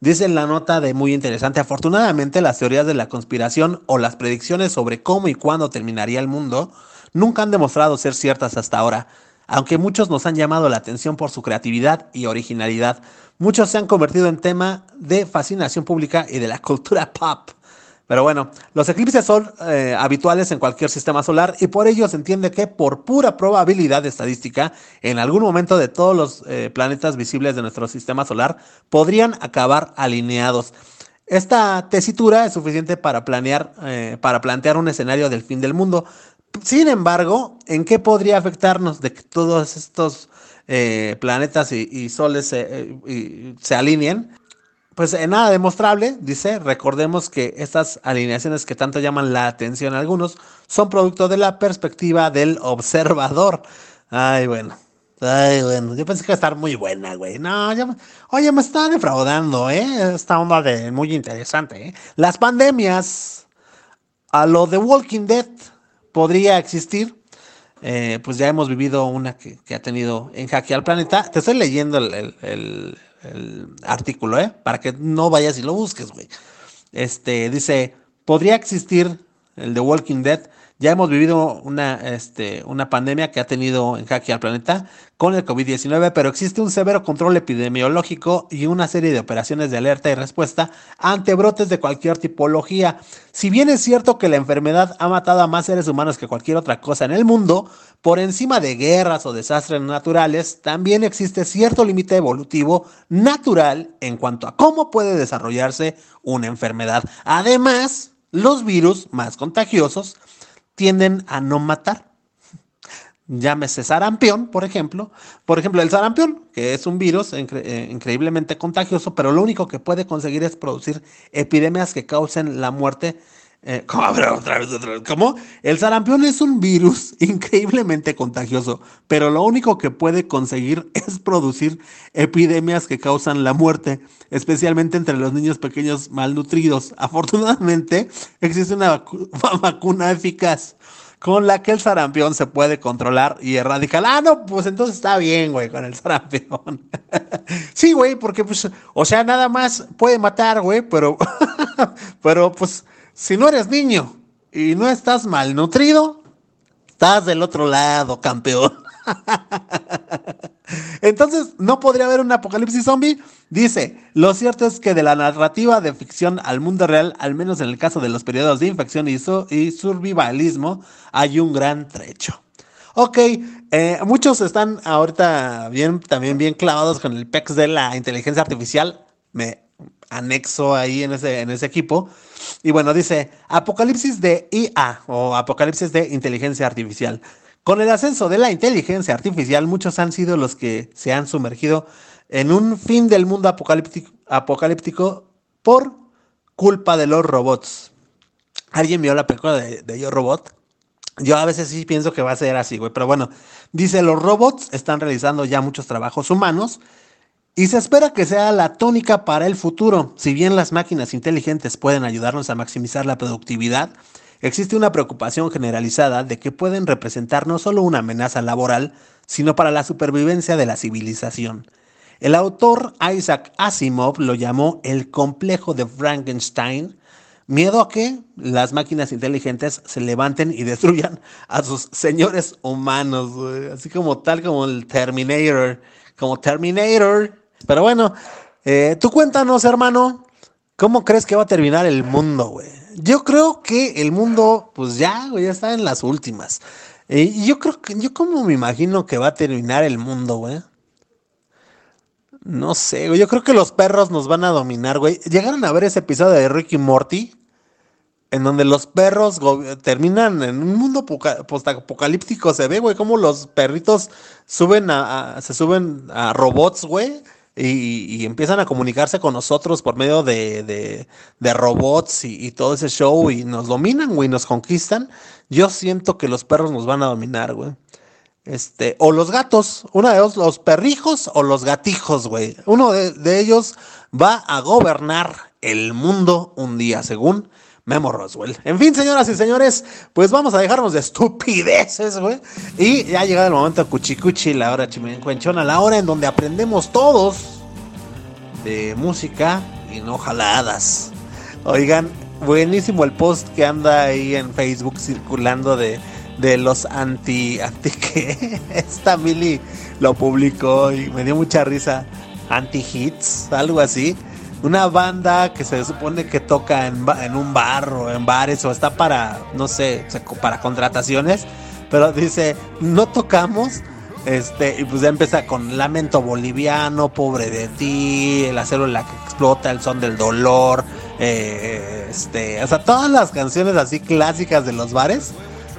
Dice en la nota de muy interesante, afortunadamente las teorías de la conspiración o las predicciones sobre cómo y cuándo terminaría el mundo nunca han demostrado ser ciertas hasta ahora. Aunque muchos nos han llamado la atención por su creatividad y originalidad, muchos se han convertido en tema de fascinación pública y de la cultura pop. Pero bueno, los eclipses son eh, habituales en cualquier sistema solar y por ello se entiende que por pura probabilidad estadística, en algún momento de todos los eh, planetas visibles de nuestro sistema solar podrían acabar alineados. Esta tesitura es suficiente para planear, eh, para plantear un escenario del fin del mundo. Sin embargo, ¿en qué podría afectarnos de que todos estos planetas y, soles se alineen? Pues en nada demostrable, dice, recordemos que estas alineaciones que tanto llaman la atención a algunos son producto de la perspectiva del observador. Ay, bueno. Ay, bueno, yo pensé que iba a estar muy buena, güey. No, ya, oye, me está defraudando, ¿eh? Esta onda de muy interesante, ¿eh? Las pandemias, a lo de Walking Dead, podría existir. Eh, pues ya hemos vivido una que, ha tenido en jaque al planeta. Te estoy leyendo el el artículo, ¿eh? Para que no vayas y lo busques, güey. Este, dice, podría existir el de Walking Dead. Ya hemos vivido una, este, una pandemia que ha tenido en jaque al planeta con el COVID-19, pero existe un severo control epidemiológico y una serie de operaciones de alerta y respuesta ante brotes de cualquier tipología. Si bien es cierto que la enfermedad ha matado a más seres humanos que cualquier otra cosa en el mundo, por encima de guerras o desastres naturales, también existe cierto límite evolutivo natural en cuanto a cómo puede desarrollarse una enfermedad. Además, los virus más contagiosos tienden a no matar. llámese sarampión, por ejemplo. Por ejemplo, el sarampión, que es un virus eh, increíblemente contagioso, pero lo único que puede conseguir es producir epidemias que causen la muerte. Eh, (laughs) ¿Cómo? Otra vez, otra vez. ¿Cómo? El sarampión es un virus (laughs) increíblemente contagioso, pero lo único que puede conseguir (laughs) es producir epidemias que causan la muerte, especialmente entre los niños pequeños malnutridos. Afortunadamente, existe una vacuna eficaz con la que el sarampión se puede controlar y erradicar. Ah, no, pues entonces está bien, güey, con el sarampión. sí, güey, porque pues, o sea, nada más puede matar, güey, pero, pero pues, si no eres niño y no estás malnutrido, estás del otro lado, campeón. (laughs) Entonces, ¿no podría haber un apocalipsis zombie? Dice, lo cierto es que de la narrativa de ficción al mundo real, al menos en el caso de los periodos de infección y, survivalismo, hay un gran trecho. Ok, eh, muchos están ahorita bien, también bien clavados con el PEX de la inteligencia artificial. Me anexo ahí en ese, en ese equipo. Y bueno, dice, apocalipsis de IA o apocalipsis de inteligencia artificial. Con el ascenso de la inteligencia artificial, muchos han sido los que se han sumergido en un fin del mundo apocalíptico, por culpa de los robots. ¿Alguien vio la película de, de Yo Robot? Yo a veces sí pienso que va a ser así, güey. Pero bueno, dice, los robots están realizando ya muchos trabajos humanos y se espera que sea la tónica para el futuro. Si bien las máquinas inteligentes pueden ayudarnos a maximizar la productividad, existe una preocupación generalizada de que pueden representar no solo una amenaza laboral, sino para la supervivencia de la civilización. El autor Isaac Asimov lo llamó el complejo de Frankenstein, miedo a que las máquinas inteligentes se levanten y (laughs) destruyan a sus señores humanos, así como tal como el Terminator, como Terminator. Pero bueno, eh, tú cuéntanos, hermano, ¿cómo crees que va a terminar el mundo, güey? yo creo que el mundo, pues ya, güey, ya está en las últimas. Y yo creo que, yo como me imagino que va a terminar el mundo, güey. No sé, güey, yo creo que los perros nos van a dominar, güey. Llegaron a ver ese episodio de Ricky Morty, en donde los perros terminan en un mundo apocalíptico, se ve, güey, como los perritos suben a se suben a robots, güey y, empiezan a comunicarse con nosotros por medio de, robots y, todo ese show y nos dominan, güey, nos conquistan. Yo siento que los perros nos van a dominar, güey. Este, o los gatos, uno de ellos, los perrijos o los gatijos, güey. Uno de ellos va a gobernar el mundo un día, según Memo Roswell. En fin, señoras y señores, pues vamos a dejarnos de estupideces, güey. Y ya ha llegado el momento cuchicuchi, la hora chimencuenchona, la hora en donde aprendemos todos de música y no jaladas. Oigan, buenísimo el post que anda ahí en Facebook circulando de, de los anti, anti (laughs) que esta Mili lo publicó y me dio mucha risa. Anti hits, algo así una banda que se supone que toca en, en, un bar o en bares o está para, no sé, para contrataciones, pero dice, no tocamos. Este, y pues ya empieza con Lamento Boliviano, Pobre de ti, la que explota, El son del dolor, eh, este, o sea, todas las canciones así clásicas de los bares.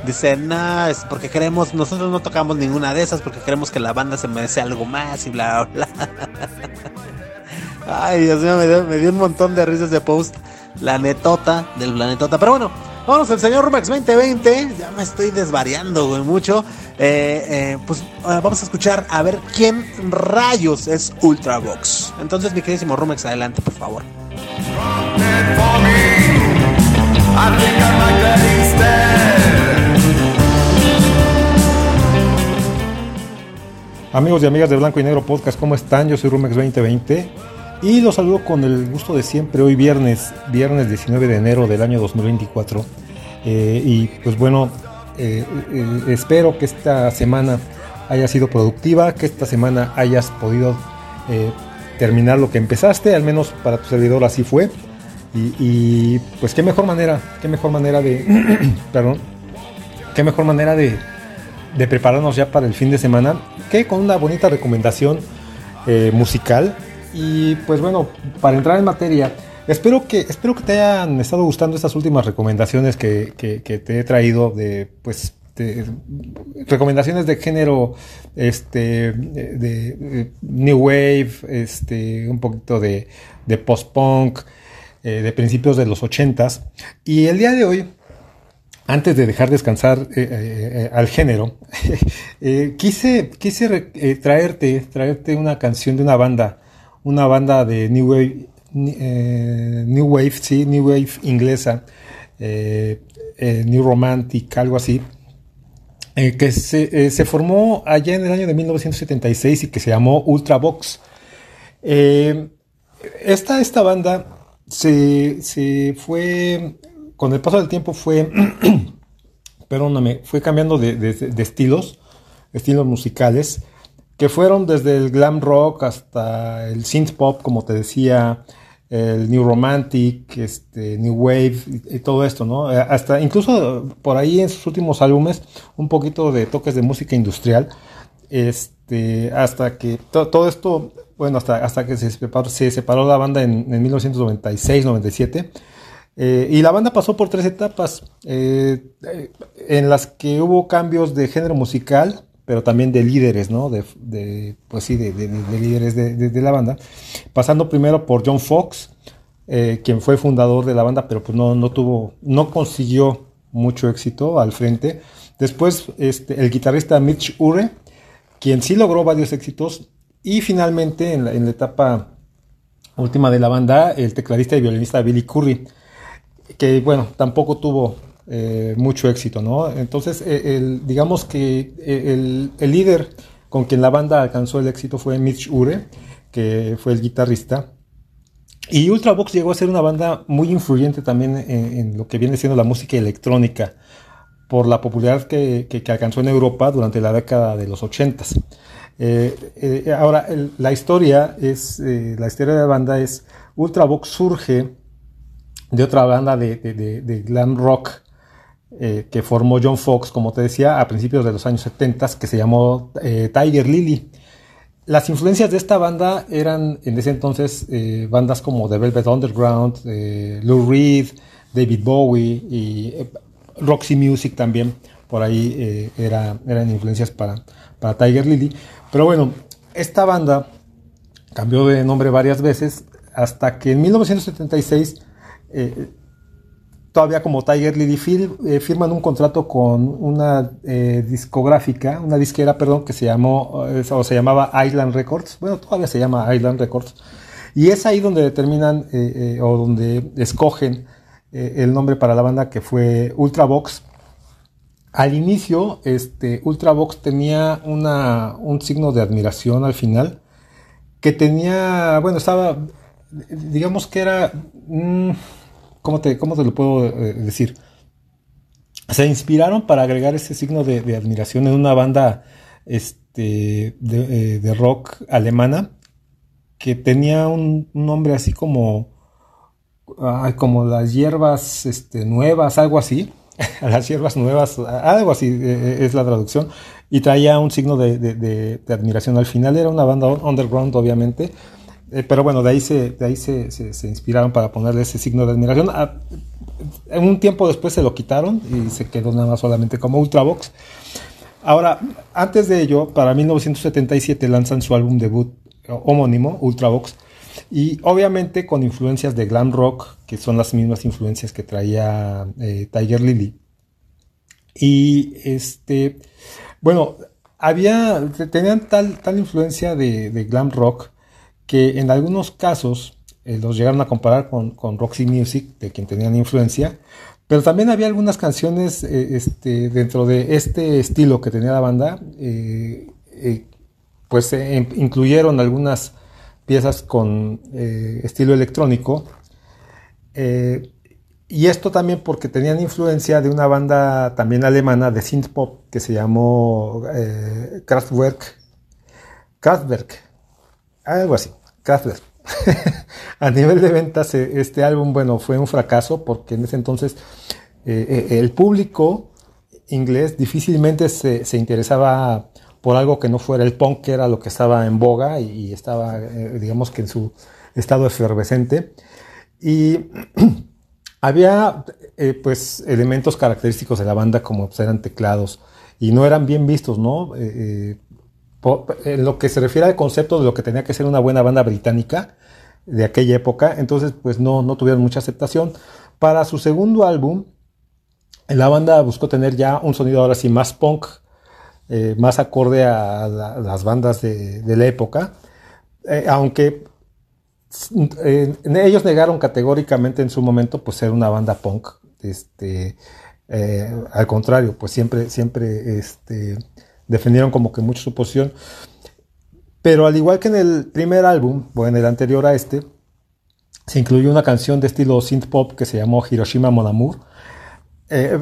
Dice, no, es porque queremos, nosotros no tocamos ninguna de esas porque queremos que la banda se merece algo más y bla, bla. (laughs) Ay, Dios mío, me dio, un montón de risas de post. La netota del planetota. Pero bueno, vamos al señor Rumex 2020. Ya me estoy desvariando, güey, mucho. Eh, eh, pues eh, vamos a escuchar a ver quién rayos es Ultravox. Entonces, mi queridísimo Rumex, adelante, por favor. Amigos y amigas de Blanco y Negro Podcast, ¿cómo están? Yo soy Rumex 2020 y los saludo con el gusto de siempre, hoy viernes, viernes 19 de enero del año 2024. Eh, y pues bueno, eh, eh, espero que esta semana haya sido productiva, que esta semana hayas podido terminar lo que empezaste, al menos para tu servidor así fue. Y, pues qué mejor manera, qué mejor manera de, (clears throat) perdón, qué mejor manera de, prepararnos ya para el fin de semana, que con una bonita recomendación musical y pues bueno, para entrar en materia, espero que, espero que te hayan estado gustando estas últimas recomendaciones que, te he traído de pues este, recomendaciones de género este, de, New Wave, este, un poquito de, de post-punk, eh, de principios de los ochentas. Y el día de hoy, antes de dejar descansar eh, al género, (laughs) quise, quise traerte, traerte una canción de una banda, una banda de New Wave, New Wave, sí, New Wave inglesa, New Romantic, algo así, eh, que se, eh, se, formó allá en el año de 1976 y que se llamó Ultravox. Eh, esta, esta banda se, se, fue, con el paso del tiempo fue, (clears throat) perdóname, fue cambiando de, de, estilos, estilos musicales, que fueron desde el glam rock hasta el synth pop, como te decía, el New Romantic, este, New Wave y, todo esto, ¿no? Eh, hasta incluso por ahí en sus últimos álbumes, un poquito de toques de música industrial, este, hasta que todo esto, bueno, hasta, hasta que se separó, se separó la banda en, 1996-97. Eh, y la banda pasó por tres etapas eh, en las que hubo cambios de género musical, pero también de líderes, ¿no? De, pues sí, de, líderes de, la banda. Pasando primero por John Fox, eh, quien fue fundador de la banda, pero pues no, no tuvo, no consiguió mucho éxito al frente. Después este, el guitarrista Mitch Ure, quien sí logró varios éxitos. Y finalmente en la, en la etapa última de la banda, el tecladista y violinista Billy Curry, que bueno, tampoco tuvo eh, mucho éxito, ¿no? Entonces, eh, digamos que eh, el, líder con quien la banda alcanzó el éxito fue Mitch Ure, que fue el guitarrista. Y Ultravox llegó a ser una banda muy influyente también en, lo que viene siendo la música electrónica, por la popularidad que, alcanzó en Europa durante la década de los 80. ahora, la historia es, la historia de la banda es, Ultravox surge de otra banda de glam rock eh, que formó John Fox, como te decía, a principios de los años 70, que se llamó eh, Tiger Lily. Las influencias de esta banda eran en ese entonces eh, bandas como The Velvet Underground, Lou Reed, David Bowie y Roxy Music también. Por ahí era, eran influencias para, para Tiger Lily. Pero bueno, esta banda cambió de nombre varias veces hasta que en 1976 todavía como Tiger Lily eh, firman un contrato con una eh, discográfica, una disquera, perdón, que se llamó, eh, o se llamaba Island Records. Bueno, todavía se llama Island Records. Y es ahí donde determinan o donde escogen el nombre para la banda que fue Ultravox. Al inicio, este, Ultravox tenía una, un signo de admiración al final, que tenía, bueno, estaba, digamos que era... Mm, ¿cómo te, cómo te lo puedo eh, decir? Se inspiraron para agregar ese signo de, admiración en una banda este, eh, de, rock alemana que tenía un, nombre así como, como las hierbas este, nuevas, algo así. (laughs) las hierbas nuevas, algo así eh, es la traducción, y traía un signo de, admiración al final. Era una banda underground, obviamente, eh, pero bueno, de ahí, se, de ahí se, se, inspiraron para ponerle ese signo de admiración. Ah, un tiempo después se lo quitaron y se quedó nada más solamente como Ultravox. Ahora, antes de ello, para 1977 lanzan su álbum debut homónimo, Ultravox, y obviamente con influencias de glam rock, que son las mismas influencias que traía eh, Tiger Lily. Y este, bueno, había, tenían tal, tal influencia de glam rock que en algunos casos eh, los llegaron a comparar con, Roxy Music, de quien tenían influencia, pero también había algunas canciones eh, este, dentro de este estilo que tenía la banda, eh, pues incluyeron algunas piezas con estilo electrónico. y esto también porque tenían influencia de una banda también alemana de synth pop que se llamó Kraftwerk. Kraftwerk, algo así. Kraftwerk. (laughs) a nivel de ventas, eh, este álbum, bueno, fue un fracaso porque en ese entonces eh, eh, el público inglés difícilmente se, interesaba por algo que no fuera el punk, que era lo que estaba en boga y, estaba, digamos que en su estado efervescente. Y (clears throat) había pues elementos característicos de la banda como pues, eran teclados y no eran bien vistos, ¿no? En lo que se refiere al concepto de lo que tenía que ser una buena banda británica de aquella época, entonces pues no, no tuvieron mucha aceptación. Para su segundo álbum, la banda buscó tener ya un sonido ahora sí más punk, eh, más acorde a, las bandas de, la época, eh, aunque eh, ellos negaron categóricamente en su momento pues ser una banda punk, este, al contrario, pues siempre, siempre este, defendieron como que mucho su posición. Pero al igual que en el primer álbum, o en el anterior a este, se incluyó una canción de estilo synth pop que se llamó Hiroshima Mon Amour. Eh,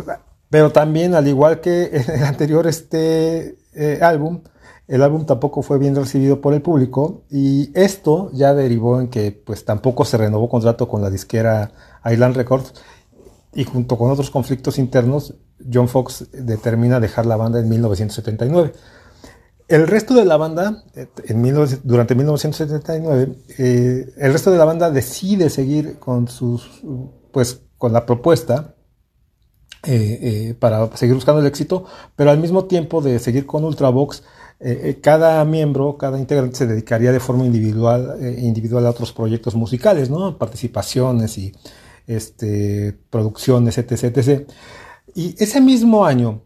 pero también, al igual que (laughs) en el anterior este eh, álbum, el álbum tampoco fue bien recibido por el público y esto ya derivó en que pues tampoco se renovó contrato con la disquera Island Records y junto con otros conflictos internos, John Fox determina dejar la banda en 1979. El resto de la banda, durante 1979, eh, el resto de la banda decide seguir con sus, pues, con la propuesta eh, eh, para seguir buscando el éxito, pero al mismo tiempo de seguir con Ultravox, cada miembro, cada integrante se dedicaría de forma individual, individual a otros proyectos musicales, ¿no? Participaciones y este, producciones, etc, etc. Y ese mismo año,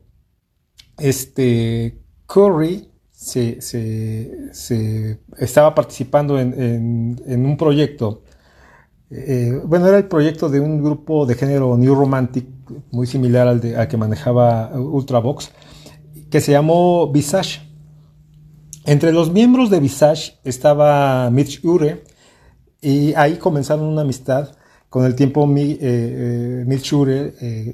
este, Curry se, estaba participando en, un proyecto. Eh, bueno, era el proyecto de un grupo de género New Romantic, muy similar al, de, que manejaba Ultravox, que se llamó Visage. Entre los miembros de Visage estaba Mitch Ure, y ahí comenzaron una amistad. Con el tiempo, eh, eh, Mitch Ure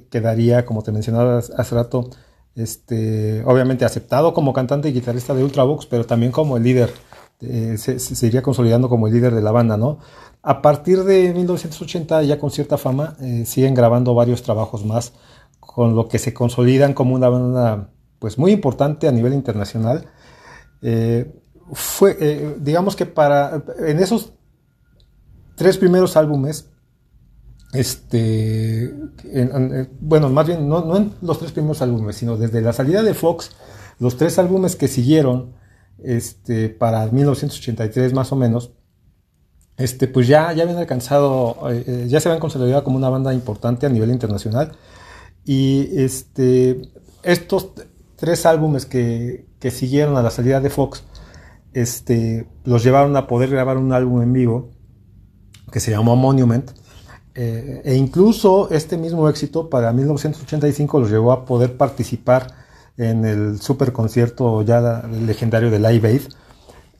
quedaría, como te mencionaba hace rato, este, obviamente aceptado como cantante y guitarrista de Ultravox, pero también como el líder, eh, se, iría consolidando como el líder de la banda, ¿no? A partir de 1980, ya con cierta fama, eh, siguen grabando varios trabajos más, con lo que se consolidan como una banda pues muy importante a nivel internacional. Eh, fue, digamos que para, en esos tres primeros álbumes, este, bueno, más bien, no, en los tres primeros álbumes, sino desde la salida de Fox, los tres álbumes que siguieron, este, para 1983 más o menos, este, pues ya, ya habían alcanzado, eh, eh, ya se habían consolidado como una banda importante a nivel internacional. Y este, estos tres álbumes que, que siguieron a la salida de Fox, los llevaron a poder grabar un álbum en vivo que se llamó Monument eh, e incluso este mismo éxito para 1985 los llevó a poder participar en el super concierto ya legendario de Live Aid.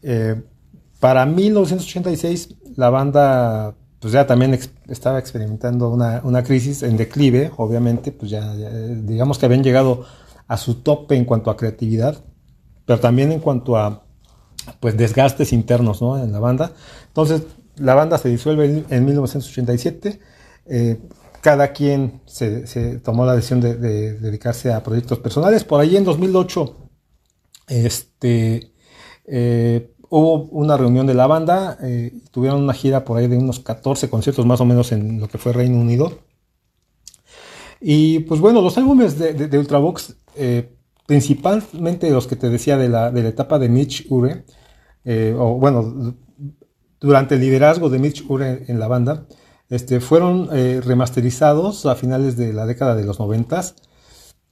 Eh, para 1986 la banda pues ya también estaba experimentando una, crisis en declive, obviamente, pues ya, digamos que habían llegado a su tope en cuanto a creatividad, pero también en cuanto a pues desgastes internos en la banda. Entonces la banda se disuelve en, 1987. Eh, cada quien se, tomó la decisión de, dedicarse a proyectos personales. Por ahí en 2008 este, eh, hubo una reunión de la banda. Eh, tuvieron una gira por ahí de unos 14 conciertos más o menos en lo que fue Reino Unido. Y pues bueno, los álbumes de, Ultravox, principalmente los que te decía de la, de la etapa de Mitch Ure, o bueno, durante el liderazgo de Mitch Ure en la banda, este, fueron eh, remasterizados a finales de la década de los noventas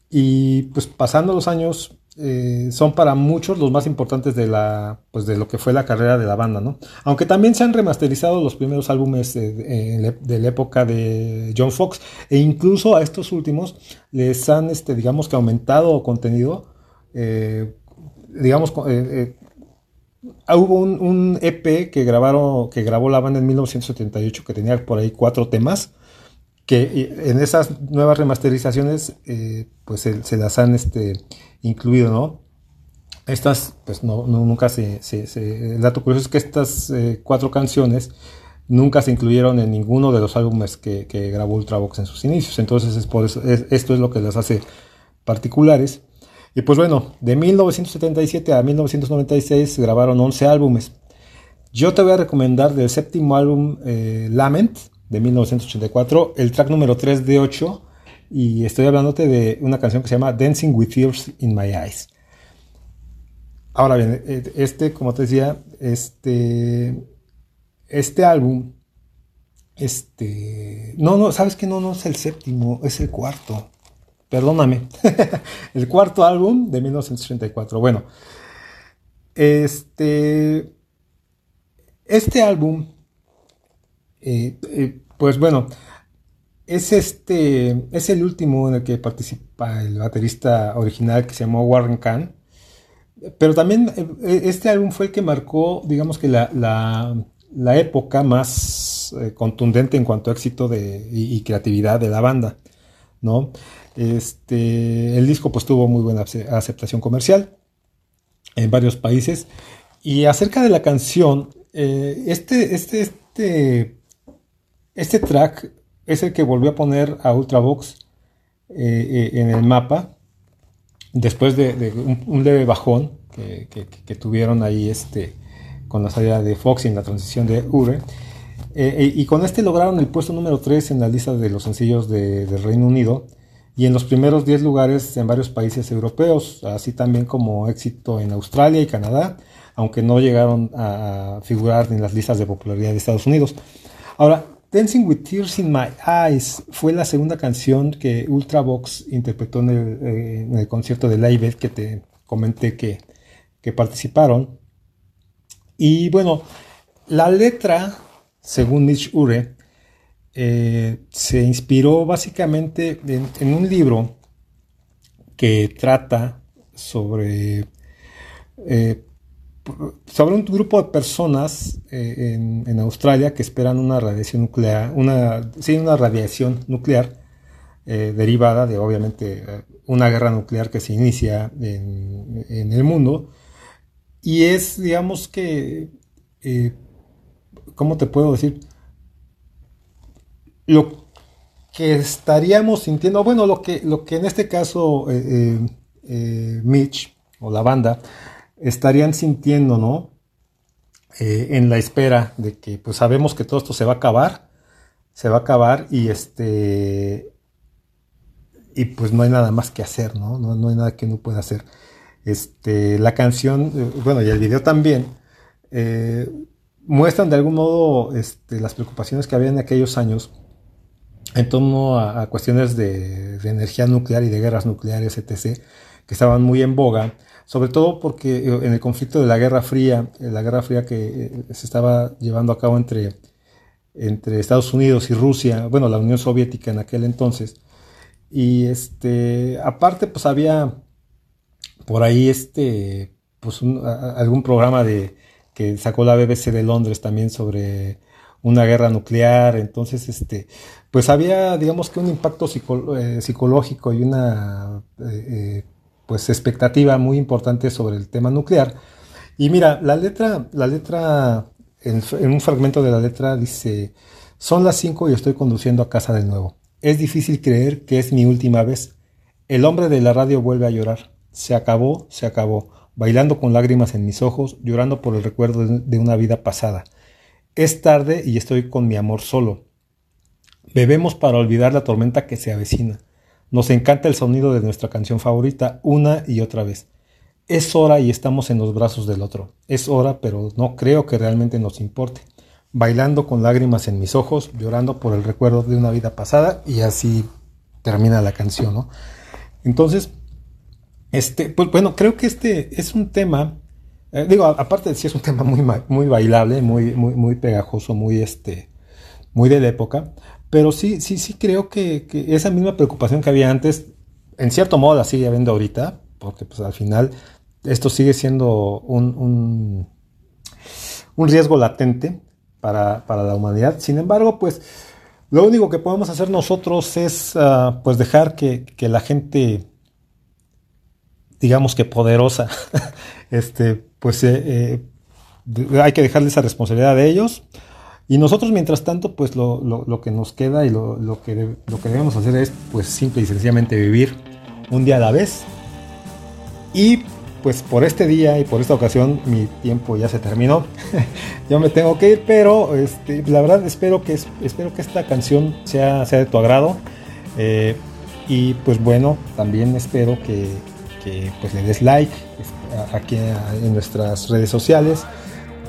y pues pasando los años eh, son para muchos los más importantes de la pues de lo que fue la carrera de la banda, ¿no? Aunque también se han remasterizado los primeros álbumes de, la época de John Fox e incluso a estos últimos les han este digamos que aumentado contenido eh, digamos Ah, hubo un, EP que grabaron, que grabó la banda en 1978 que tenía por ahí cuatro temas que en esas nuevas remasterizaciones eh, pues se, las han este, incluido, ¿no? Estas, pues no, nunca se, El dato curioso es que estas eh, cuatro canciones nunca se incluyeron en ninguno de los álbumes que, grabó Ultravox en sus inicios. Entonces es por eso, esto es lo que las hace particulares. Y pues bueno, de 1977 a 1996 grabaron 11 álbumes. Yo te voy a recomendar del séptimo álbum eh, Lament, de 1984, el track número 3 de 8, y estoy hablándote de una canción que se llama Dancing with Tears in My Eyes. Ahora bien, eh, este, como te decía, este, este álbum, este, no, no, sabes que no, no es el séptimo, es el cuarto. Perdóname, (laughs) el cuarto álbum de 1984. Bueno, este, este álbum, eh, eh, pues bueno, es este, es el último en el que participa el baterista original que se llamó Warren Kahn. Pero también eh, este álbum fue el que marcó, digamos que la, época más contundente en cuanto a éxito de, y, creatividad de la banda, ¿no? Este, el disco pues tuvo muy buena aceptación comercial en varios países. Y acerca de la canción, eh, este, este, este, este track es el que volvió a poner a Ultravox eh, eh, en el mapa después de, un, leve bajón que, tuvieron ahí este, con la salida de Fox y en la transición de Ure. y con este lograron el puesto número 3 en la lista de los sencillos del Reino Unido y en los primeros 10 lugares en varios países europeos, así también como éxito en Australia y Canadá aunque no llegaron a figurar en las listas de popularidad de Estados Unidos. Ahora, Dancing with Tears in My Eyes fue la segunda canción que Ultravox interpretó en el, eh, concierto de Live que te comenté que, participaron. Y bueno, la letra, según Mitch Ure, eh, se inspiró básicamente en, un libro que trata sobre eh, sobre un grupo de personas eh, en, Australia que esperan una radiación nuclear, una, sí, una radiación nuclear derivada de obviamente una guerra nuclear que se inicia en, el mundo. Y es, digamos que, ¿cómo te puedo decir? Lo que estaríamos sintiendo, bueno, lo que, lo que en este caso Mitch o la banda estarían sintiendo, ¿no? Eh, en la espera de que, pues sabemos que todo esto se va a acabar, se va a acabar y este, y pues no hay nada más que hacer, ¿no? No, hay nada que no pueda hacer. Este, la canción, eh, bueno, y el video también, eh, muestran de algún modo este, las preocupaciones que había en aquellos años en torno a, cuestiones de, energía nuclear y de guerras nucleares, etc., que estaban muy en boga sobre todo porque eh, en el conflicto de la Guerra Fría, eh, la Guerra Fría que eh, se estaba llevando a cabo entre, entre Estados Unidos y Rusia, bueno, la Unión Soviética en aquel entonces, y este, aparte pues había por ahí este, pues algún programa de, que sacó la BBC de Londres también sobre una guerra nuclear, entonces este, pues había digamos que un impacto psicológico y una pues expectativa muy importante sobre el tema nuclear. Y mira, la letra, la letra, en, un fragmento de la letra dice, son las 5 y estoy conduciendo a casa de nuevo. Es difícil creer que es mi última vez. El hombre de la radio vuelve a llorar. Se acabó, se acabó, bailando con lágrimas en mis ojos, llorando por el recuerdo de una vida pasada. Es tarde y estoy con mi amor solo. Bebemos para olvidar la tormenta que se avecina. Nos encanta el sonido de nuestra canción favorita una y otra vez. Es hora y estamos en los brazos del otro. Es hora, pero no creo que realmente nos importe. Bailando con lágrimas en mis ojos, llorando por el recuerdo de una vida pasada y así termina la canción, ¿no? Entonces, este, pues bueno, creo que este es un tema, eh, digo, aparte de si es un (laughs) tema muy, muy bailable, muy, muy, muy pegajoso, muy este, muy de la época, pero sí, sí, sí creo que, esa misma preocupación que había antes, en cierto modo la sigue habiendo ahorita, porque pues al final esto sigue siendo un, un, riesgo latente para, la humanidad. Sin embargo, pues lo único que podemos hacer nosotros es ah, pues dejar que, la gente, digamos que poderosa, (laughs) este, pues eh, eh, hay que dejarle esa responsabilidad a ellos. Y nosotros, mientras tanto, pues lo, lo, que nos queda y lo, lo, que, lo que debemos hacer es, pues simple y sencillamente vivir un día a la vez. Y pues por este día y por esta ocasión mi tiempo ya se terminó. (laughs) Yo me tengo que ir, pero este, la verdad espero que, espero que esta canción sea, sea de tu agrado. Eh, y pues bueno, también espero que, pues le des like este, aquí en nuestras redes sociales,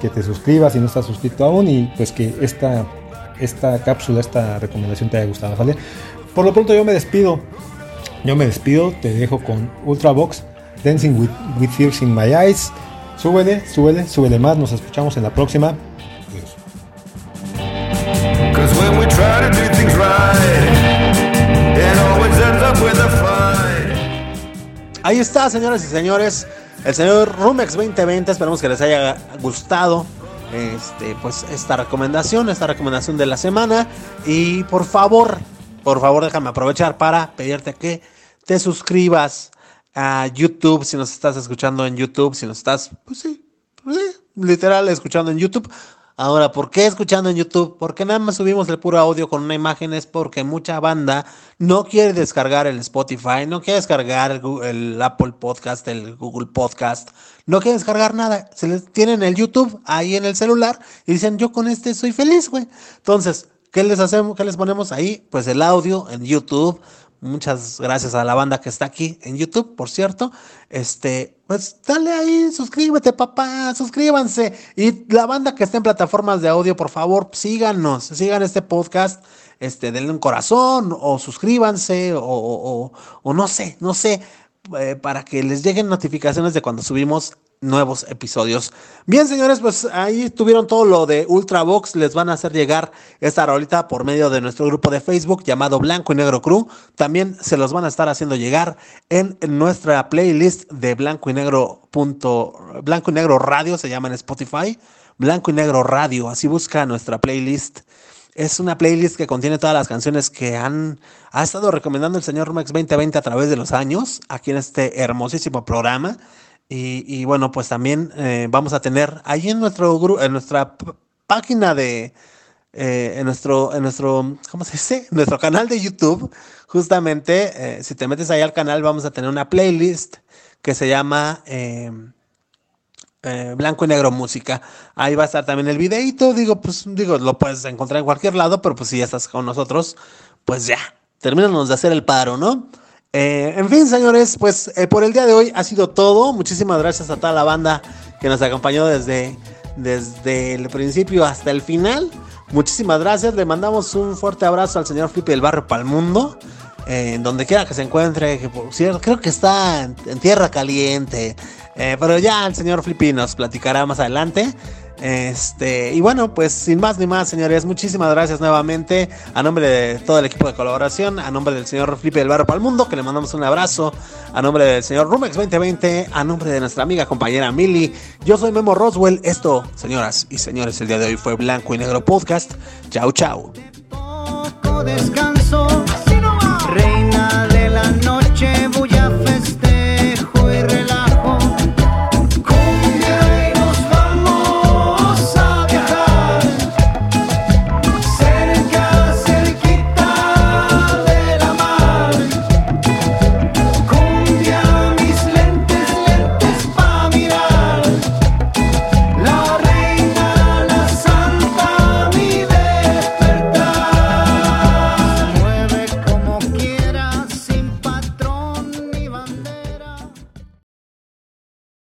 que te suscribas si no estás suscrito aún y pues que esta, esta cápsula, esta recomendación te haya gustado, ¿vale? Por lo pronto yo me despido. Yo me despido, te dejo con Ultravox Dancing with, with Tears in My Eyes. Súbele, súbele, súbele más. Nos escuchamos en la próxima. Adiós. Ahí está, señoras y señores. El señor Rumex 2020. Esperamos que les haya gustado este, pues, esta recomendación, esta recomendación de la semana. Y por favor, por favor, déjame aprovechar para pedirte que te suscribas a YouTube, si nos estás escuchando en YouTube, si nos estás, pues sí, pues sí, literal escuchando en YouTube. Ahora, ¿por qué escuchando en YouTube? Porque nada más subimos el puro audio con una imagen, es porque mucha banda no quiere descargar el Spotify, no quiere descargar el Apple Podcast, el Google Podcast, no quiere descargar nada. Se les tienen el YouTube ahí en el celular y dicen, yo con este soy feliz, güey. Entonces, ¿qué les hacemos? ¿Qué les ponemos ahí? Pues el audio en YouTube Muchas gracias a la banda que está aquí en YouTube, por cierto. Este, pues dale ahí, suscríbete, papá, suscríbanse. Y la banda que está en plataformas de audio, por favor, síganos, sigan este podcast, este, denle un corazón, o suscríbanse, o, o, no sé, no sé, eh, para que les lleguen notificaciones de cuando subimos nuevos episodios. Bien, señores, pues ahí tuvieron todo lo de Ultravox. Les van a hacer llegar esta rolita por medio de nuestro grupo de Facebook llamado Blanco y Negro Crew. También se los van a estar haciendo llegar en nuestra playlist de Blanco y Negro. Punto, Blanco y Negro Radio se llama en Spotify. Blanco y Negro Radio. Así busca nuestra playlist. Es una playlist que contiene todas las canciones que han ha estado recomendando el señor Rumex 2020 a través de los años aquí en este hermosísimo programa. Y, bueno, pues también eh, vamos a tener ahí en nuestro en nuestra página de, eh, en nuestro, en nuestro, ¿cómo se dice? (laughs) Nuestro canal de YouTube, justamente, eh, si te metes ahí al canal, vamos a tener una playlist que se llama em, Blanco y Negro Música. Ahí va a estar también el videito, digo, pues, digo, lo puedes encontrar en cualquier lado, pero pues si ya estás con nosotros, pues ya, termínanos de hacer el paro, ¿no? Eh, en fin, señores, pues eh, por el día de hoy ha sido todo. Muchísimas gracias a toda la banda que nos acompañó desde, desde el principio hasta el final. Muchísimas gracias. Le mandamos un fuerte abrazo al señor Flippy del Barrio Palmundo. Eh, en donde quiera que se encuentre, que por cierto, creo que está en, tierra caliente. pero ya el señor Flippy nos platicará más adelante. Este, y bueno, pues sin más ni más, señores, muchísimas gracias nuevamente a nombre de todo el equipo de colaboración, a nombre del señor Felipe del Barro para el Mundo, que le mandamos un abrazo, a nombre del señor Rumex 2020, a nombre de nuestra amiga compañera Milly. Yo soy Memo Roswell. Esto, señoras y señores, el día de hoy fue Blanco y Negro Podcast. Chau, chau.